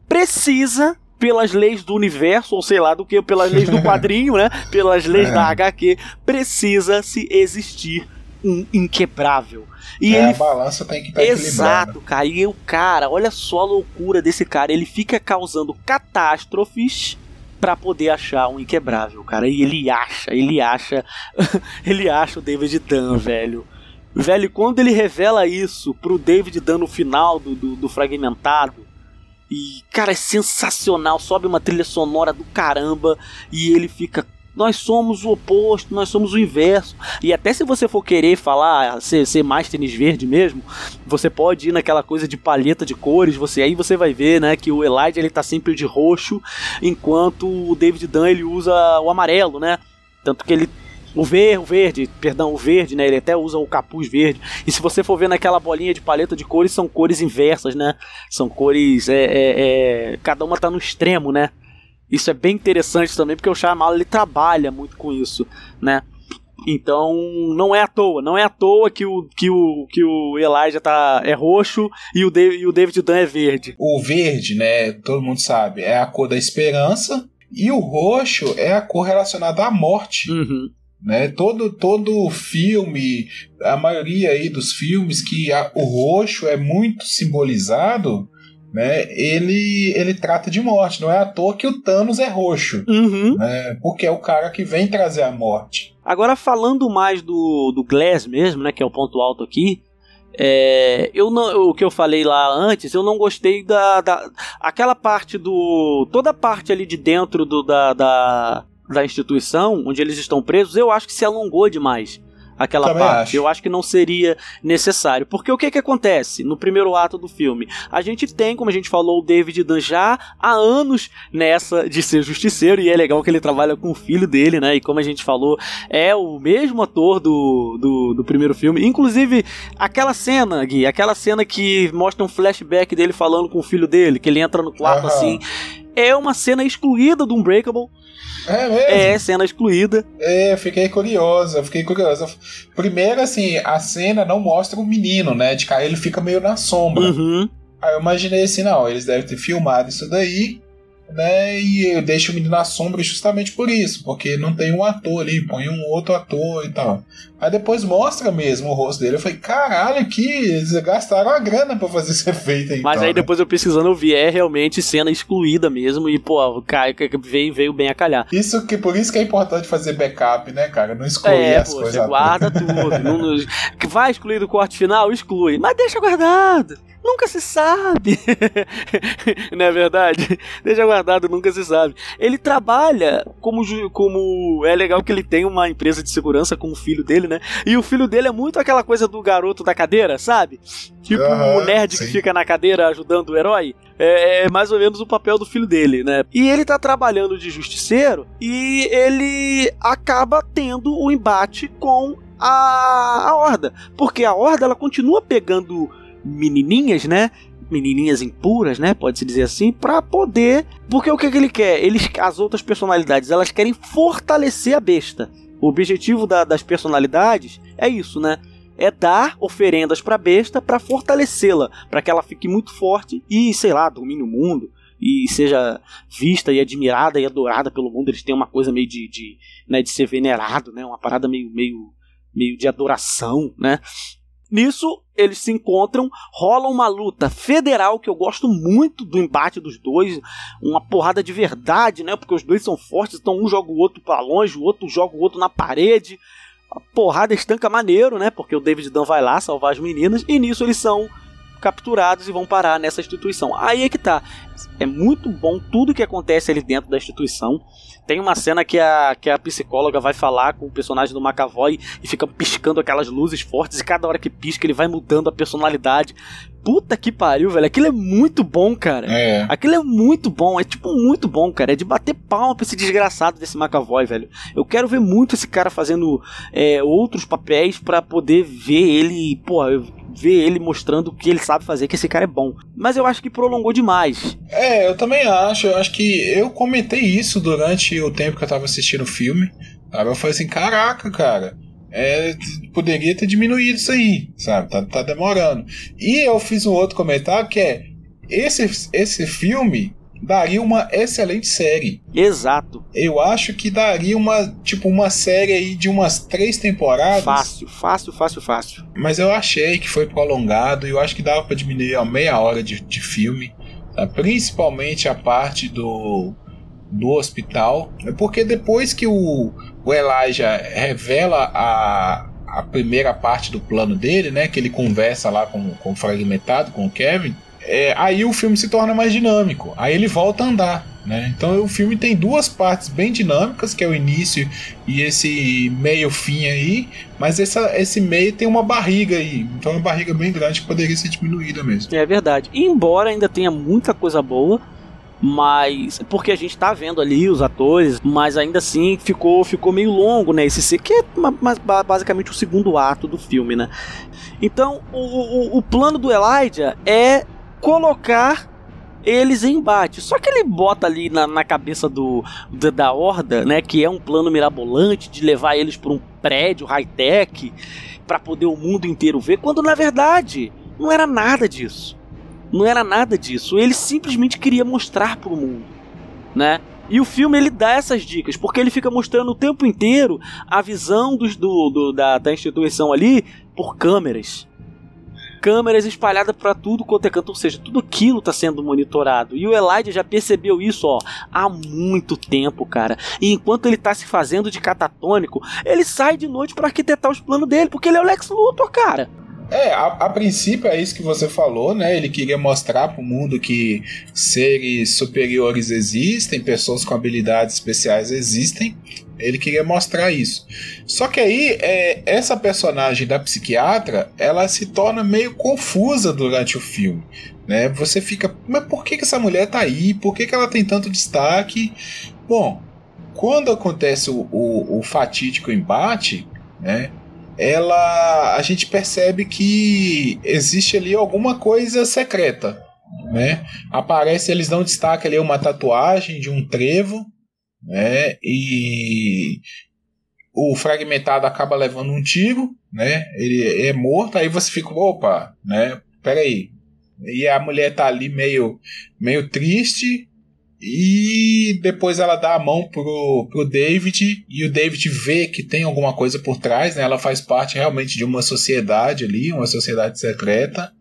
precisa pelas leis do universo, ou sei lá do que, pelas leis do quadrinho, né? Pelas leis é. da HQ, precisa se existir um inquebrável. E é, ele... a balança tem que estar tá Exato, cara. E o cara, olha só a loucura desse cara. Ele fica causando catástrofes para poder achar um inquebrável, cara. E ele acha, ele acha, ele acha o David Dunn, velho. Velho, quando ele revela isso pro David Dunn no final do, do, do fragmentado, e cara, é sensacional, sobe uma trilha sonora do caramba e ele fica nós somos o oposto, nós somos o inverso. E até se você for querer falar, ser, ser mais tênis verde mesmo, você pode ir naquela coisa de palheta de cores, você aí você vai ver, né, que o Elijah ele tá sempre de roxo, enquanto o David Dunn ele usa o amarelo, né? Tanto que ele o verde, o verde, perdão, o verde, né? Ele até usa o capuz verde. E se você for ver naquela bolinha de paleta de cores, são cores inversas, né? São cores. É, é, é, cada uma tá no extremo, né? Isso é bem interessante também, porque o Shyamalan ele trabalha muito com isso, né? Então, não é à toa, não é à toa que o, que o, que o Elijah tá, é roxo e o, David, e o David Dunn é verde. O verde, né, todo mundo sabe, é a cor da esperança e o roxo é a cor relacionada à morte. Uhum. Né? Todo, todo filme, a maioria aí dos filmes que a, o roxo é muito simbolizado, né, ele, ele trata de morte. Não é à toa que o Thanos é roxo. Uhum. Né, porque é o cara que vem trazer a morte. Agora, falando mais do, do Glass mesmo, né, que é o ponto alto aqui, é, eu não, o que eu falei lá antes, eu não gostei da, da aquela parte do toda a parte ali de dentro do, da, da, da instituição onde eles estão presos, eu acho que se alongou demais aquela Também parte. Acho. Eu acho que não seria necessário. Porque o que que acontece no primeiro ato do filme? A gente tem, como a gente falou, o David Dunn já há anos nessa de ser justiceiro, e é legal que ele trabalha com o filho dele, né? E como a gente falou, é o mesmo ator do, do, do primeiro filme. Inclusive, aquela cena, Gui, aquela cena que mostra um flashback dele falando com o filho dele, que ele entra no quarto uhum. assim. É uma cena excluída do Unbreakable é mesmo? É, cena excluída. É, fiquei curiosa, fiquei curiosa. Primeiro, assim, a cena não mostra o menino, né? De cara, ele fica meio na sombra. Uhum. Aí eu imaginei assim, não, eles devem ter filmado isso daí né? E deixa o menino na sombra justamente por isso, porque não tem um ator ali, põe um outro ator e tal. Aí depois mostra mesmo o rosto dele. Eu falei, caralho, que eles gastaram a grana pra fazer esse efeito aí. Mas então, aí né? depois eu pesquisando eu vi, é realmente cena excluída mesmo, e pô, cai- veio, veio bem a calhar. Isso que por isso que é importante fazer backup, né, cara? Não excluir É, as pô, coisas. você guarda tudo. não, não- vai excluir do corte final? Exclui. Mas deixa guardado. Nunca se sabe. não é verdade? Deixa guardado, nunca se sabe. Ele trabalha como, como. É legal que ele tem uma empresa de segurança com o filho dele, né? E o filho dele é muito aquela coisa do garoto da cadeira, sabe? Tipo o nerd que sim. fica na cadeira ajudando o herói. É, é mais ou menos o papel do filho dele, né? E ele tá trabalhando de justiceiro e ele acaba tendo o embate com a, a Horda. Porque a Horda ela continua pegando menininhas, né? Menininhas impuras, né? Pode-se dizer assim, pra poder. Porque o que, que ele quer? Eles, as outras personalidades, elas querem fortalecer a besta. O objetivo da- das personalidades é isso, né? É dar oferendas pra besta pra fortalecê-la, pra que ela fique muito forte e, sei lá, domine o mundo e seja vista e admirada e adorada pelo mundo. Eles têm uma coisa meio de, de, né, de ser venerado, né? Uma parada meio, meio, meio de adoração, né? Nisso, eles se encontram, rola uma luta federal que eu gosto muito do embate dos dois, uma porrada de verdade, né? Porque os dois são fortes, então um joga o outro pra longe, o outro joga o outro na parede. A porrada estanca maneiro, né? Porque o David Dunn vai lá salvar as meninas e nisso eles são capturados e vão parar nessa instituição. Aí é que tá. É muito bom tudo que acontece ali dentro da instituição. Tem uma cena que a, que a psicóloga vai falar com o personagem do McAvoy e fica piscando aquelas luzes fortes e cada hora que pisca ele vai mudando a personalidade. Puta que pariu, velho. Aquilo é muito bom, cara. É. Aquilo é muito bom, é tipo muito bom, cara. É de bater palma pra esse desgraçado desse McAvoy, velho. Eu quero ver muito esse cara fazendo é, outros papéis pra poder ver ele, pô, ver ele mostrando que ele sabe fazer, que esse cara é bom. Mas eu acho que prolongou demais. É, eu também acho. Eu acho que eu comentei isso durante o tempo que eu tava assistindo o filme. Sabe? Eu falei assim, caraca, cara. É, poderia ter diminuído isso aí, sabe? Tá, tá demorando. E eu fiz um outro comentário que é: esse, esse filme daria uma excelente série. Exato. Eu acho que daria uma, tipo, uma série aí de umas três temporadas. Fácil, fácil, fácil, fácil. Mas eu achei que foi prolongado e eu acho que dava pra diminuir a meia hora de, de filme. tá? Principalmente a parte do, do hospital. Porque depois que o, o Elijah revela a, a primeira parte do plano dele, né? Que ele conversa lá com, com o fragmentado, com o Kevin. É, aí o filme se torna mais dinâmico. Aí ele volta a andar. Né? Então o filme tem duas partes bem dinâmicas, que é o início e esse meio fim aí, mas essa, esse meio tem uma barriga aí, então é uma barriga bem grande que poderia ser diminuída mesmo. É verdade. Embora ainda tenha muita coisa boa, mas porque a gente tá vendo ali os atores, mas ainda assim ficou ficou meio longo, né? Esse que é basicamente o segundo ato do filme, né? Então, o, o, o plano do Elijah é colocar eles em embate. Só que ele bota ali na, na cabeça do da, da horda, né, que é um plano mirabolante de levar eles para um prédio high-tech para poder o mundo inteiro ver, quando na verdade não era nada disso. Não era nada disso. Ele simplesmente queria mostrar pro mundo, né? E o filme ele dá essas dicas, porque ele fica mostrando o tempo inteiro a visão dos, do, do- da, da instituição ali por câmeras. Câmeras espalhadas pra tudo quanto é canto, ou seja, tudo aquilo tá sendo monitorado. E o Elijah já percebeu isso, ó, há muito tempo, cara. E enquanto ele tá se fazendo de catatônico, ele sai de noite pra arquitetar os planos dele, porque ele é o Lex Luthor, cara. É, a, a princípio é isso que você falou, né? Ele queria mostrar pro mundo que seres superiores existem, pessoas com habilidades especiais existem. Ele queria mostrar isso. Só que aí, é, essa personagem da psiquiatra, ela se torna meio confusa durante o filme. Né? Você fica, mas por que, que essa mulher tá aí? Por que, que ela tem tanto destaque? Bom, quando acontece o, o, o fatídico embate, né? Ela a gente percebe que existe ali alguma coisa secreta, né? Aparece, eles dão destaque ali uma tatuagem de um trevo, né? E o fragmentado acaba levando um tiro, né? Ele é morto, aí você fica, opa, né? Peraí. E a mulher tá ali meio, meio triste, E depois ela dá a mão pro, pro David e o David vê que tem alguma coisa por trás, né? Ela faz parte realmente de uma sociedade ali, uma sociedade secreta.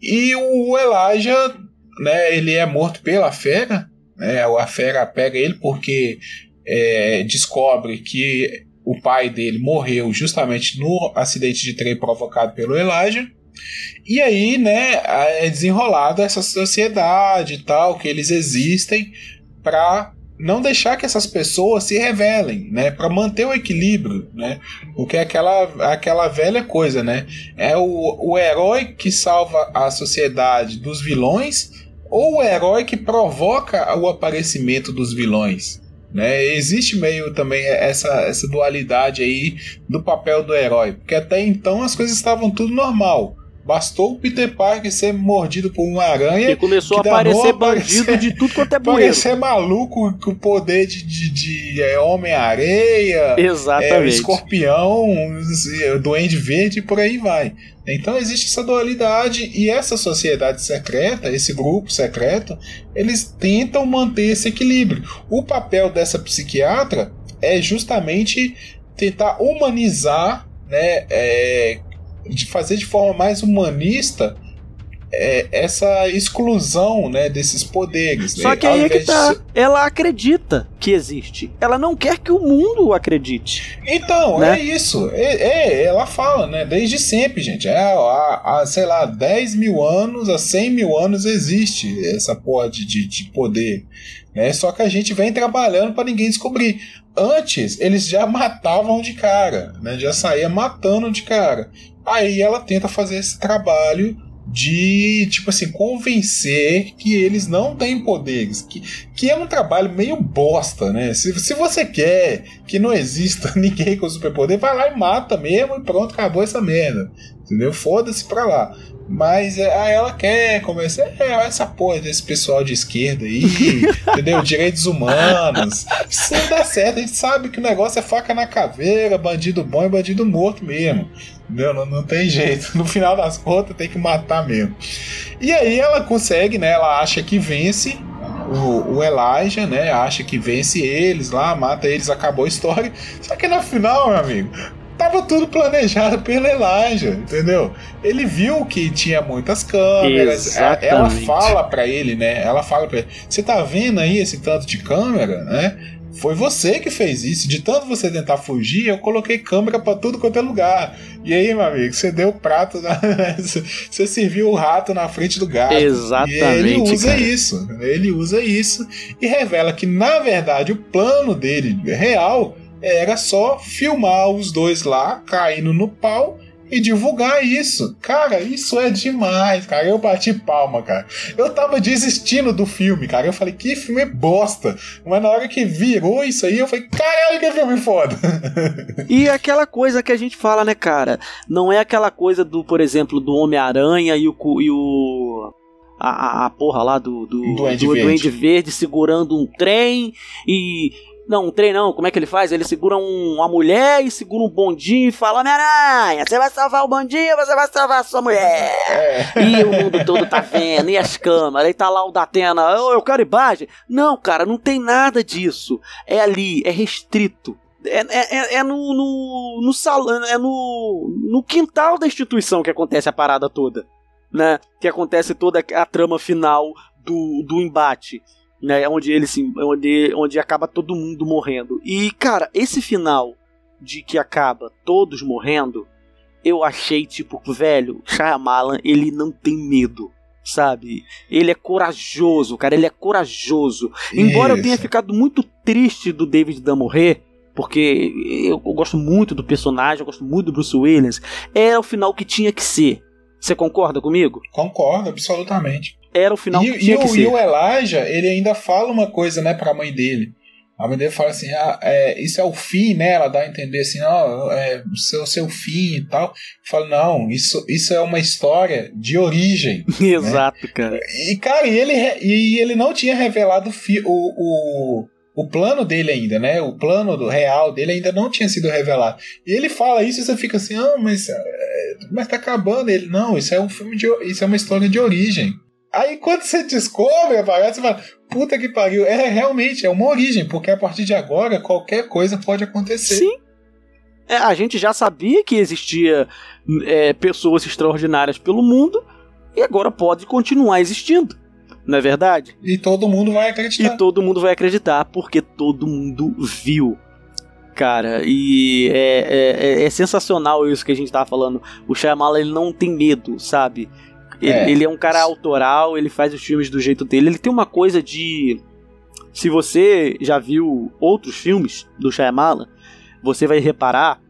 E o Elijah, né, ele é morto pela fera, né? A fera pega ele porque é, descobre que o pai dele morreu justamente no acidente de trem provocado pelo Elijah. E aí, né, é desenrolado essa sociedade e tal, que eles existem para não deixar que essas pessoas se revelem, né, para manter o equilíbrio, né? Porque é aquela aquela velha coisa, né? É o, o herói que salva a sociedade dos vilões ou o herói que provoca o aparecimento dos vilões, né? Existe meio também essa, essa dualidade aí do papel do herói, porque até então as coisas estavam tudo normal. Bastou o Peter Parker ser mordido por uma aranha. E começou a aparecer bandido de tudo quanto é bueiro. Parecer maluco com o poder de, de, de é, Homem-Areia. Exatamente. É, escorpião, Duende Verde e por aí vai. Então existe essa dualidade e essa sociedade secreta, esse grupo secreto, eles tentam manter esse equilíbrio. O papel dessa psiquiatra é justamente tentar humanizar né, é, de fazer de forma mais humanista é, essa exclusão né, desses poderes. Só né? que aí é que tá. De... Ela acredita que existe. Ela não quer que o mundo acredite. Então, né? é isso. É, é, ela fala, né? Desde sempre, gente. É, há, há, sei lá, 10 mil anos, há 100 mil anos existe essa porra de, de, de poder. Né? Só que a gente vem trabalhando para ninguém descobrir. Antes, eles já matavam de cara, né? Já saía matando de cara. Aí ela tenta fazer esse trabalho de, tipo assim, convencer que eles não têm poderes. Que, que é um trabalho meio bosta, né? Se, se você quer que não exista ninguém com superpoder, vai lá e mata mesmo e pronto, acabou essa merda. Entendeu? Foda-se pra lá. Mas é, aí ela quer começar. É, essa porra desse pessoal de esquerda aí, entendeu? Direitos humanos. Isso não dá certo. A gente sabe que o negócio é faca na caveira, bandido bom e bandido morto mesmo. Não, não, não tem jeito. No final das contas, tem que matar mesmo. E aí ela consegue, né? Ela acha que vence o, o Elijah, né? Acha que vence eles lá, mata eles, acabou a história. Só que no final, meu amigo, tava tudo planejado pelo Elijah, entendeu? Ele viu que tinha muitas câmeras. Exatamente. Ela fala para ele, né? Ela fala para ele: "Você tá vendo aí esse tanto de câmera, né? Foi você que fez isso. De tanto você tentar fugir, eu coloquei câmera para tudo quanto é lugar. E aí, meu amigo, você deu o prato, na... você serviu o rato na frente do gato. Exatamente. E ele usa cara. isso. Ele usa isso e revela que, na verdade, o plano dele real era só filmar os dois lá caindo no pau e divulgar isso. Cara, isso é demais, cara. Eu bati palma, cara. Eu tava desistindo do filme, cara. Eu falei, que filme bosta. Mas na hora que virou isso aí, eu falei, caralho, que filme foda. E aquela coisa que a gente fala, né, cara? Não é aquela coisa do, por exemplo, do Homem-Aranha e o. E o... A, a, a porra lá do, do, Duende do Verde. Duende Verde segurando um trem e não, um trem não, como é que ele faz? Ele segura um, uma mulher e segura um bondinho e fala: Homem-Aranha, você vai salvar o bondinho, você vai salvar a sua mulher. É. E o mundo todo tá vendo, e as câmeras, aí tá lá o Datena, eu, eu quero imagem. Não, cara, não tem nada disso. É ali, é restrito. É, é, é- é no, no, no salão, é no, no quintal da instituição que acontece a parada toda. Né? Que acontece toda a trama final do, do embate né, onde ele se, onde, onde acaba todo mundo morrendo. E cara, esse final de que acaba todos morrendo, eu achei tipo, velho, Shyamalan, ele não tem medo, sabe? Ele é corajoso, cara, ele é corajoso. Embora eu tenha Isso. ficado muito triste do David Dunn morrer, porque eu, eu gosto muito do personagem, eu gosto muito do Bruce Williams, era o final que tinha que ser. Você concorda comigo? Concordo, absolutamente. Era o final E, que e tinha que o, ser. e o Elijah, ele ainda fala uma coisa, né, pra mãe dele. A mãe dele fala assim: ah, é, isso é o fim, né? Ela dá a entender assim: ó, é o seu, seu fim e tal. Fala, não, isso, isso é uma história de origem. Exato, cara. E, cara, e ele, e ele não tinha revelado o, fi- o, o, o plano dele ainda, né? O plano do real dele ainda não tinha sido revelado. E ele fala isso e você fica assim, ah, mas, é, mas tá acabando. Ele, não, isso é um filme de. Isso é uma história de origem. Aí quando você descobre a parada, você fala, puta que pariu. É realmente, é uma origem, porque a partir de agora qualquer coisa pode acontecer. Sim. É, a gente já sabia que existia é, pessoas extraordinárias pelo mundo e agora pode continuar existindo. Não é verdade? E todo mundo vai acreditar. E todo mundo vai acreditar, porque todo mundo viu. Cara, e é, é, é sensacional isso que a gente tava falando. O Shyamalan, ele não tem medo, sabe? Ele é. ele é um cara autoral, ele faz os filmes do jeito dele. Ele tem uma coisa de... Se você já viu outros filmes do Shyamalan, você vai reparar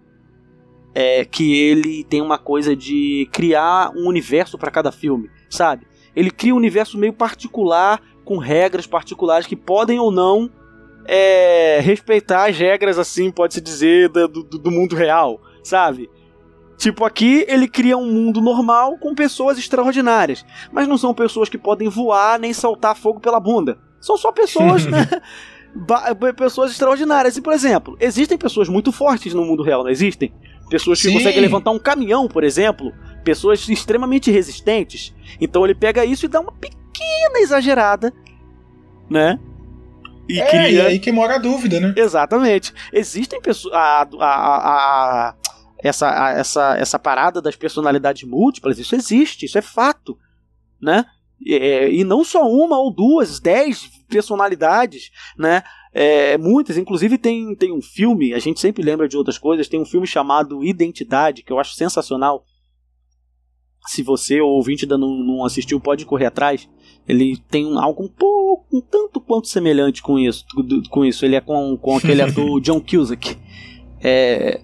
é, que ele tem uma coisa de criar um universo para cada filme, sabe? Ele cria um universo meio particular, com regras particulares que podem ou não é, respeitar as regras, assim, pode-se dizer, do, do, do mundo real, sabe? Tipo, aqui ele cria um mundo normal com pessoas extraordinárias. Mas não são pessoas que podem voar nem saltar fogo pela bunda. São só pessoas, né? pessoas extraordinárias. E, por exemplo, existem pessoas muito fortes no mundo real, não existem? Pessoas que Sim. conseguem levantar um caminhão, por exemplo. Pessoas extremamente resistentes. Então ele pega isso e dá uma pequena exagerada, né? E é, cria... e aí que mora a dúvida, né? Exatamente. Existem pessoas. A, a, a, essa, essa, essa parada das personalidades múltiplas, isso existe, isso é fato, né? É, e não só uma ou duas, dez personalidades, né? É, muitas, inclusive tem, tem um filme, a gente sempre lembra de outras coisas, tem um filme chamado Identidade, que eu acho sensacional. Se você ou ouvinte ainda não, não assistiu, pode correr atrás. Ele tem um, algo um pouco, um tanto quanto semelhante com isso. Com isso. Ele é com, com aquele ator John Cusack. É,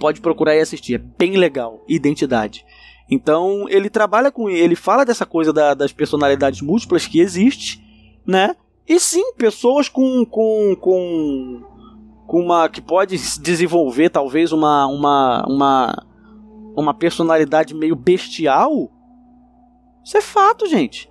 pode procurar e assistir, é bem legal. Identidade. Então ele trabalha com ele fala dessa coisa da, das personalidades múltiplas que existe, né? E sim, pessoas com com, com, com uma que pode desenvolver talvez uma uma uma uma personalidade meio bestial. Isso é fato, gente.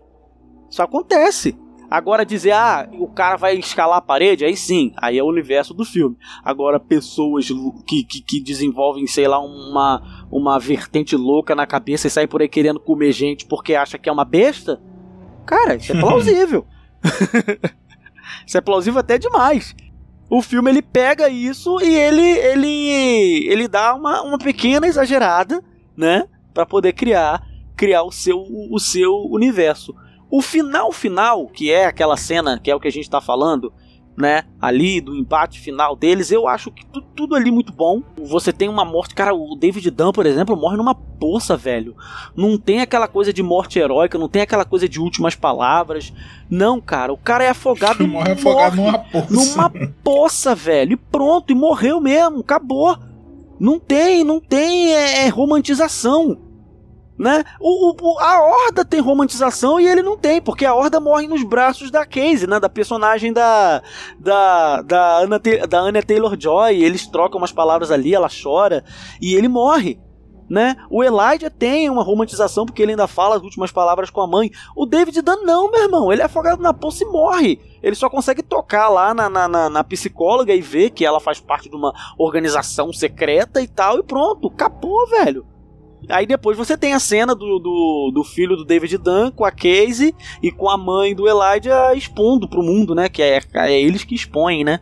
Isso acontece. Agora dizer, ah, o cara vai escalar a parede, aí sim, aí é o universo do filme. Agora, pessoas que, que, que desenvolvem, sei lá, uma, uma vertente louca na cabeça e saem por aí querendo comer gente porque acha que é uma besta, cara, isso é plausível. isso é plausível até demais. O filme ele pega isso e ele ele ele dá uma, uma pequena exagerada, né, para poder criar criar o seu o seu universo. O final final, que é aquela cena, que é o que a gente está falando, né, ali do empate final deles, eu acho que tudo, tudo, ali muito bom. Você tem uma morte, cara, o David Dunn, por exemplo, morre numa poça, velho. Não tem aquela coisa de morte heróica, não tem aquela coisa de últimas palavras. Não, cara, o cara é afogado, morre afogado numa poça. Numa poça, velho. E pronto, e morreu mesmo, acabou. Não tem, não tem é, é romantização né? O, o, a Horda tem romantização e ele não tem, porque a Horda morre nos braços da Casey, né? Da personagem da da da Anna, da Anna Taylor-Joy. Eles trocam umas palavras ali, ela chora e ele morre. Né? O Elijah tem uma romantização porque ele ainda fala as últimas palavras com a mãe. O David Dan não, meu irmão. Ele é afogado na poça e morre. Ele só consegue tocar lá na, na, na, na psicóloga e ver que ela faz parte de uma organização secreta e tal. E pronto, acabou, velho. Aí depois você tem a cena do, do, do, filho do David Dunn com a Casey e com a mãe do Elijah expondo pro mundo, né? Que é, é eles que expõem, né?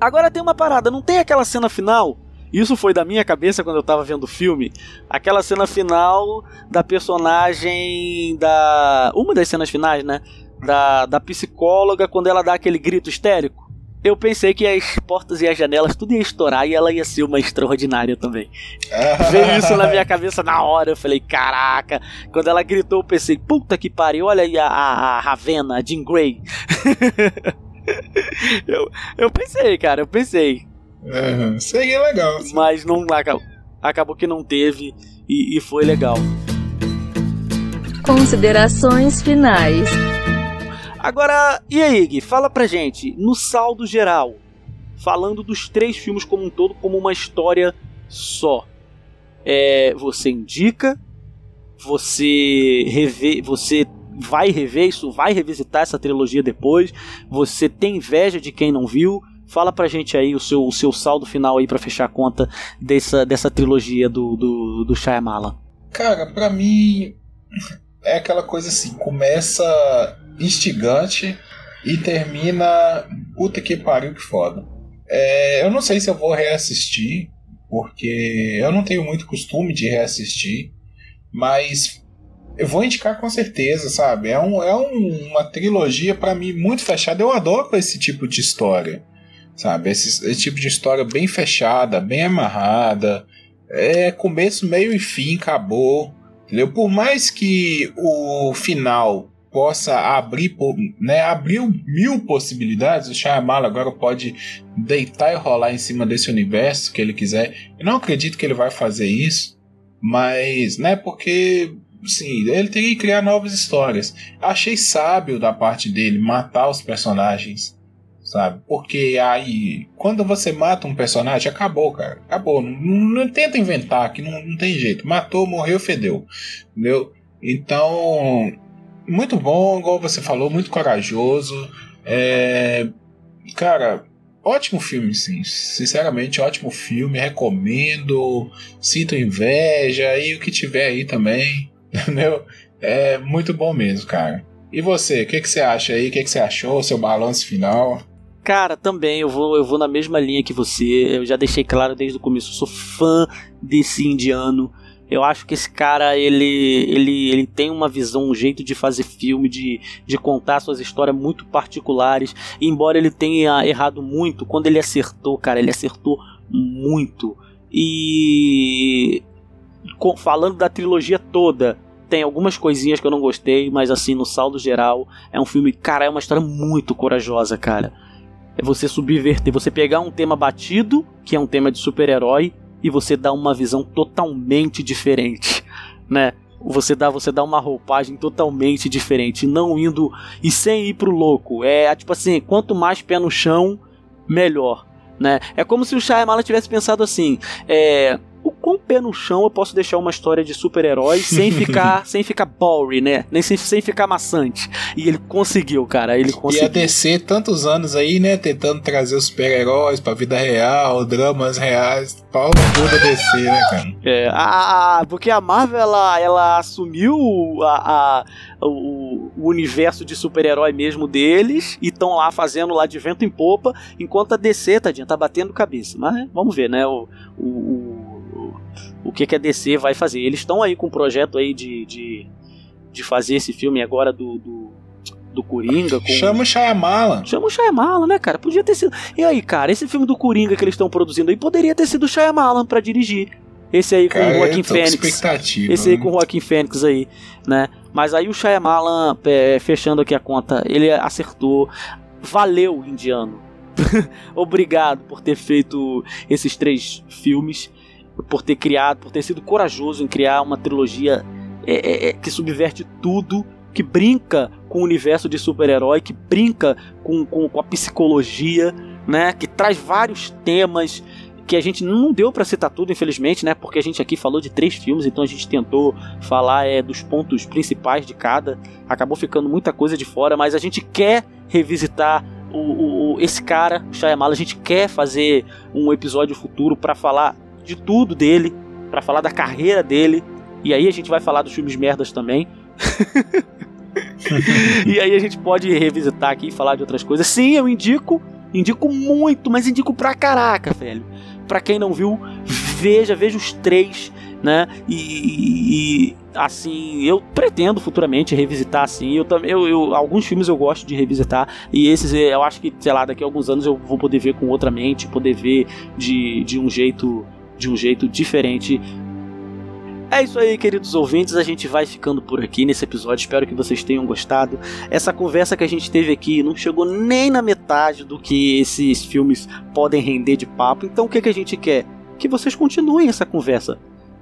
Agora tem uma parada, não tem aquela cena final? Isso foi da minha cabeça quando eu tava vendo o filme. Aquela cena final da personagem da. Uma das cenas finais, né? Da, da psicóloga quando ela dá aquele grito histérico eu pensei que as portas e as janelas tudo ia estourar e ela ia ser uma extraordinária também. Veio isso na minha cabeça na hora. Eu falei, caraca. Quando ela gritou, eu pensei, puta que pariu, olha aí a, a, a Ravena, a Jean Grey. eu, eu pensei, cara, eu pensei. Uhum, seria legal. Assim. Mas não acabou, acabou que não teve e, e foi legal. Considerações finais. Agora, e aí, Gui? Fala pra gente, no saldo geral, falando dos três filmes como um todo, como uma história só. É, você indica? Você revê, você vai rever isso, vai revisitar essa trilogia depois? Você tem inveja de quem não viu? Fala pra gente aí o seu, o seu saldo final aí para fechar a conta dessa, dessa trilogia do, do, do Shyamalan. Cara, pra mim, é aquela coisa assim, começa instigante e termina puta que pariu que foda. É, eu não sei se eu vou reassistir, porque eu não tenho muito costume de reassistir, mas eu vou indicar com certeza, sabe? É, um, é um, uma trilogia para mim muito fechada. Eu adoro esse tipo de história, sabe? Esse, esse tipo de história bem fechada, bem amarrada. É começo, meio e fim, acabou. Entendeu? Por mais que o final possa abrir, né, abriu mil possibilidades, o Shyamalan agora pode deitar e rolar em cima desse universo que ele quiser. Eu não acredito que ele vai fazer isso, mas, né, porque sim, ele teria que criar novas histórias. Achei sábio da parte dele matar os personagens, sabe? Porque aí, quando você mata um personagem, acabou, cara. Acabou. Não, não, não tenta inventar, que não, não tem jeito. Matou, morreu, fedeu. Entendeu? Então, muito bom, igual você falou, muito corajoso. É, cara, ótimo filme, sim. Sinceramente, ótimo filme. Recomendo. Sinto inveja e o que tiver aí também. Entendeu? É muito bom mesmo, cara. E você, o que, que você acha aí? O que, que você achou? Seu balanço final? Cara, também eu vou, eu vou na mesma linha que você. Eu já deixei claro desde o começo, eu sou fã desse indiano. Eu acho que esse cara, ele, ele, ele tem uma visão, um jeito de fazer filme, de, de contar suas histórias muito particulares. E embora ele tenha errado muito, quando ele acertou, cara, ele acertou muito. E falando da trilogia toda, tem algumas coisinhas que eu não gostei, mas assim, no saldo geral, é um filme, cara, é uma história muito corajosa, cara. É você subverter, você pegar um tema batido, que é um tema de super-herói, e você dar uma visão totalmente diferente, né? Você dá, você dá uma roupagem totalmente diferente, não indo e sem ir pro louco. É tipo assim, quanto mais pé no chão, melhor, né? É como se o Shyamalan tivesse pensado assim, é, o quão pé no chão eu posso deixar uma história de super-herói sem ficar sem ficar boring, né? Nem sem, sem ficar maçante. E ele conseguiu, cara. Ele conseguiu. E a DC tantos anos aí, né? Tentando trazer os super-heróis pra vida real, dramas reais. Pau no da DC, né, cara? É, a, a, porque a Marvel, ela, ela assumiu a, a o, o universo de super-herói mesmo deles e estão lá fazendo lá de vento em popa, enquanto a DC, tadinha, tá batendo cabeça. Mas vamos ver, né? o, o o que, que a DC vai fazer. Eles estão aí com um projeto aí de, de, de fazer esse filme agora do, do, do Coringa. Com... Chama o Shyamalan. Chama o Shyamalan, né, cara? Podia ter sido. E aí, cara, esse filme do Coringa que eles estão produzindo aí poderia ter sido o Shyamalan pra dirigir. Esse aí com cara, o Joaquim Fênix. Esse aí né? com o Joaquim Fênix aí, né? Mas aí o Shyamalan, é, fechando aqui a conta, ele acertou. Valeu, indiano. Obrigado por ter feito esses três filmes por ter criado, por ter sido corajoso em criar uma trilogia é, é, é, que subverte tudo, que brinca com o universo de super-herói, que brinca com, com, com, a psicologia, né? Que traz vários temas que a gente não deu para citar tudo, infelizmente, né? Porque a gente aqui falou de três filmes, então a gente tentou falar é, dos pontos principais de cada. Acabou ficando muita coisa de fora, mas a gente quer revisitar o, o, esse cara, o Shyamalan, a gente quer fazer um episódio futuro para falar de tudo dele, para falar da carreira dele. E aí a gente vai falar dos filmes merdas também. e aí a gente pode revisitar aqui e falar de outras coisas. Sim, eu indico, indico muito, mas indico pra caraca, velho. Pra quem não viu, veja, veja os três, né? E, e assim, eu pretendo futuramente revisitar assim. Eu também, eu, eu, alguns filmes eu gosto de revisitar e esses eu acho que, sei lá, daqui a alguns anos eu vou poder ver com outra mente, poder ver de, de um jeito de um jeito diferente. É isso aí, queridos ouvintes. A gente vai ficando por aqui nesse episódio. Espero que vocês tenham gostado. Essa conversa que a gente teve aqui não chegou nem na metade do que esses filmes podem render de papo. Então, o que, que a gente quer? Que vocês continuem essa conversa.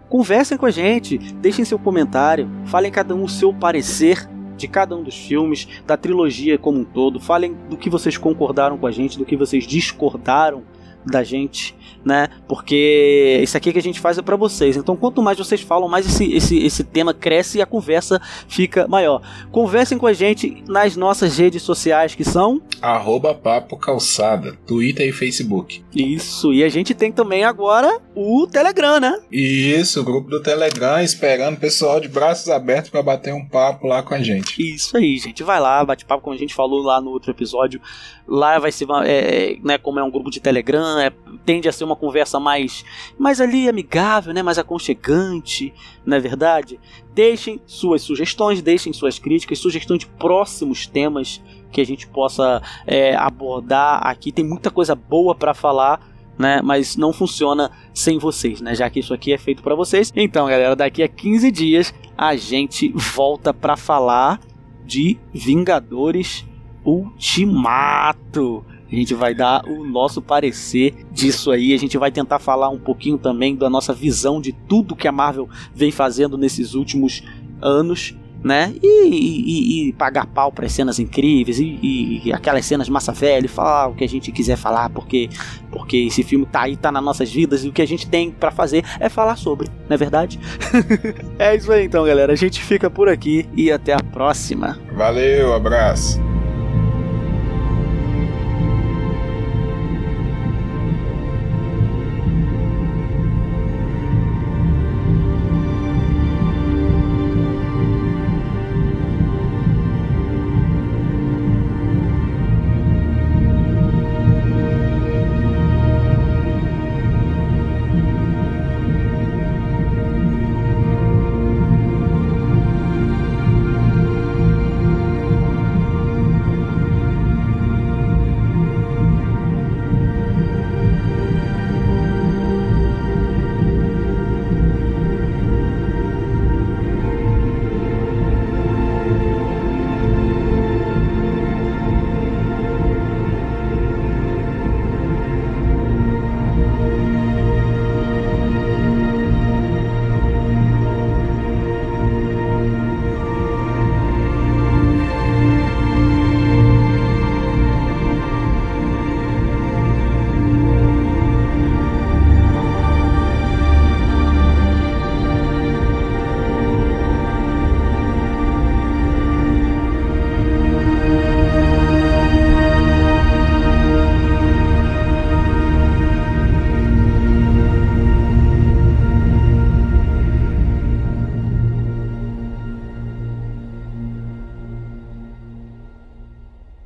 Conversem com a gente, deixem seu comentário, falem cada um o seu parecer de cada um dos filmes, da trilogia como um todo, falem do que vocês concordaram com a gente, do que vocês discordaram da gente, né? Porque isso aqui que a gente faz é para vocês. Então, quanto mais vocês falam, mais esse, esse, esse tema cresce e a conversa fica maior. Conversem com a gente nas nossas redes sociais que são Arroba Papo Calçada, Twitter e Facebook. isso. E a gente tem também agora o Telegram, né? Isso, o grupo do Telegram esperando o pessoal de braços abertos para bater um papo lá com a gente. Isso aí, gente. Vai lá, bate papo, como a gente falou lá no outro episódio. Lá vai ser, uma- é, né, como é um grupo de Telegram, é, tende a ser uma conversa mais, mais ali amigável, né, mais aconchegante, não é verdade? Deixem suas sugestões, deixem suas críticas, sugestões de próximos temas que a gente possa é, abordar aqui. Tem muita coisa boa para falar. Né, mas não funciona sem vocês, né? Já que isso aqui é feito para vocês. Então, galera, daqui a 15 dias a gente volta para falar de Vingadores Ultimato. A gente vai dar o nosso parecer disso aí. A gente vai tentar falar um pouquinho também da nossa visão de tudo que a Marvel vem fazendo nesses últimos anos. Né? E, e- e pagar pau para cenas incríveis e, e aquelas cenas massa velha, e falar o que a gente quiser falar, porque porque esse filme tá aí, tá nas nossas vidas e o que a gente tem para fazer é falar sobre, não é verdade? é isso aí então, galera. A gente fica por aqui e até a próxima. Valeu, abraço.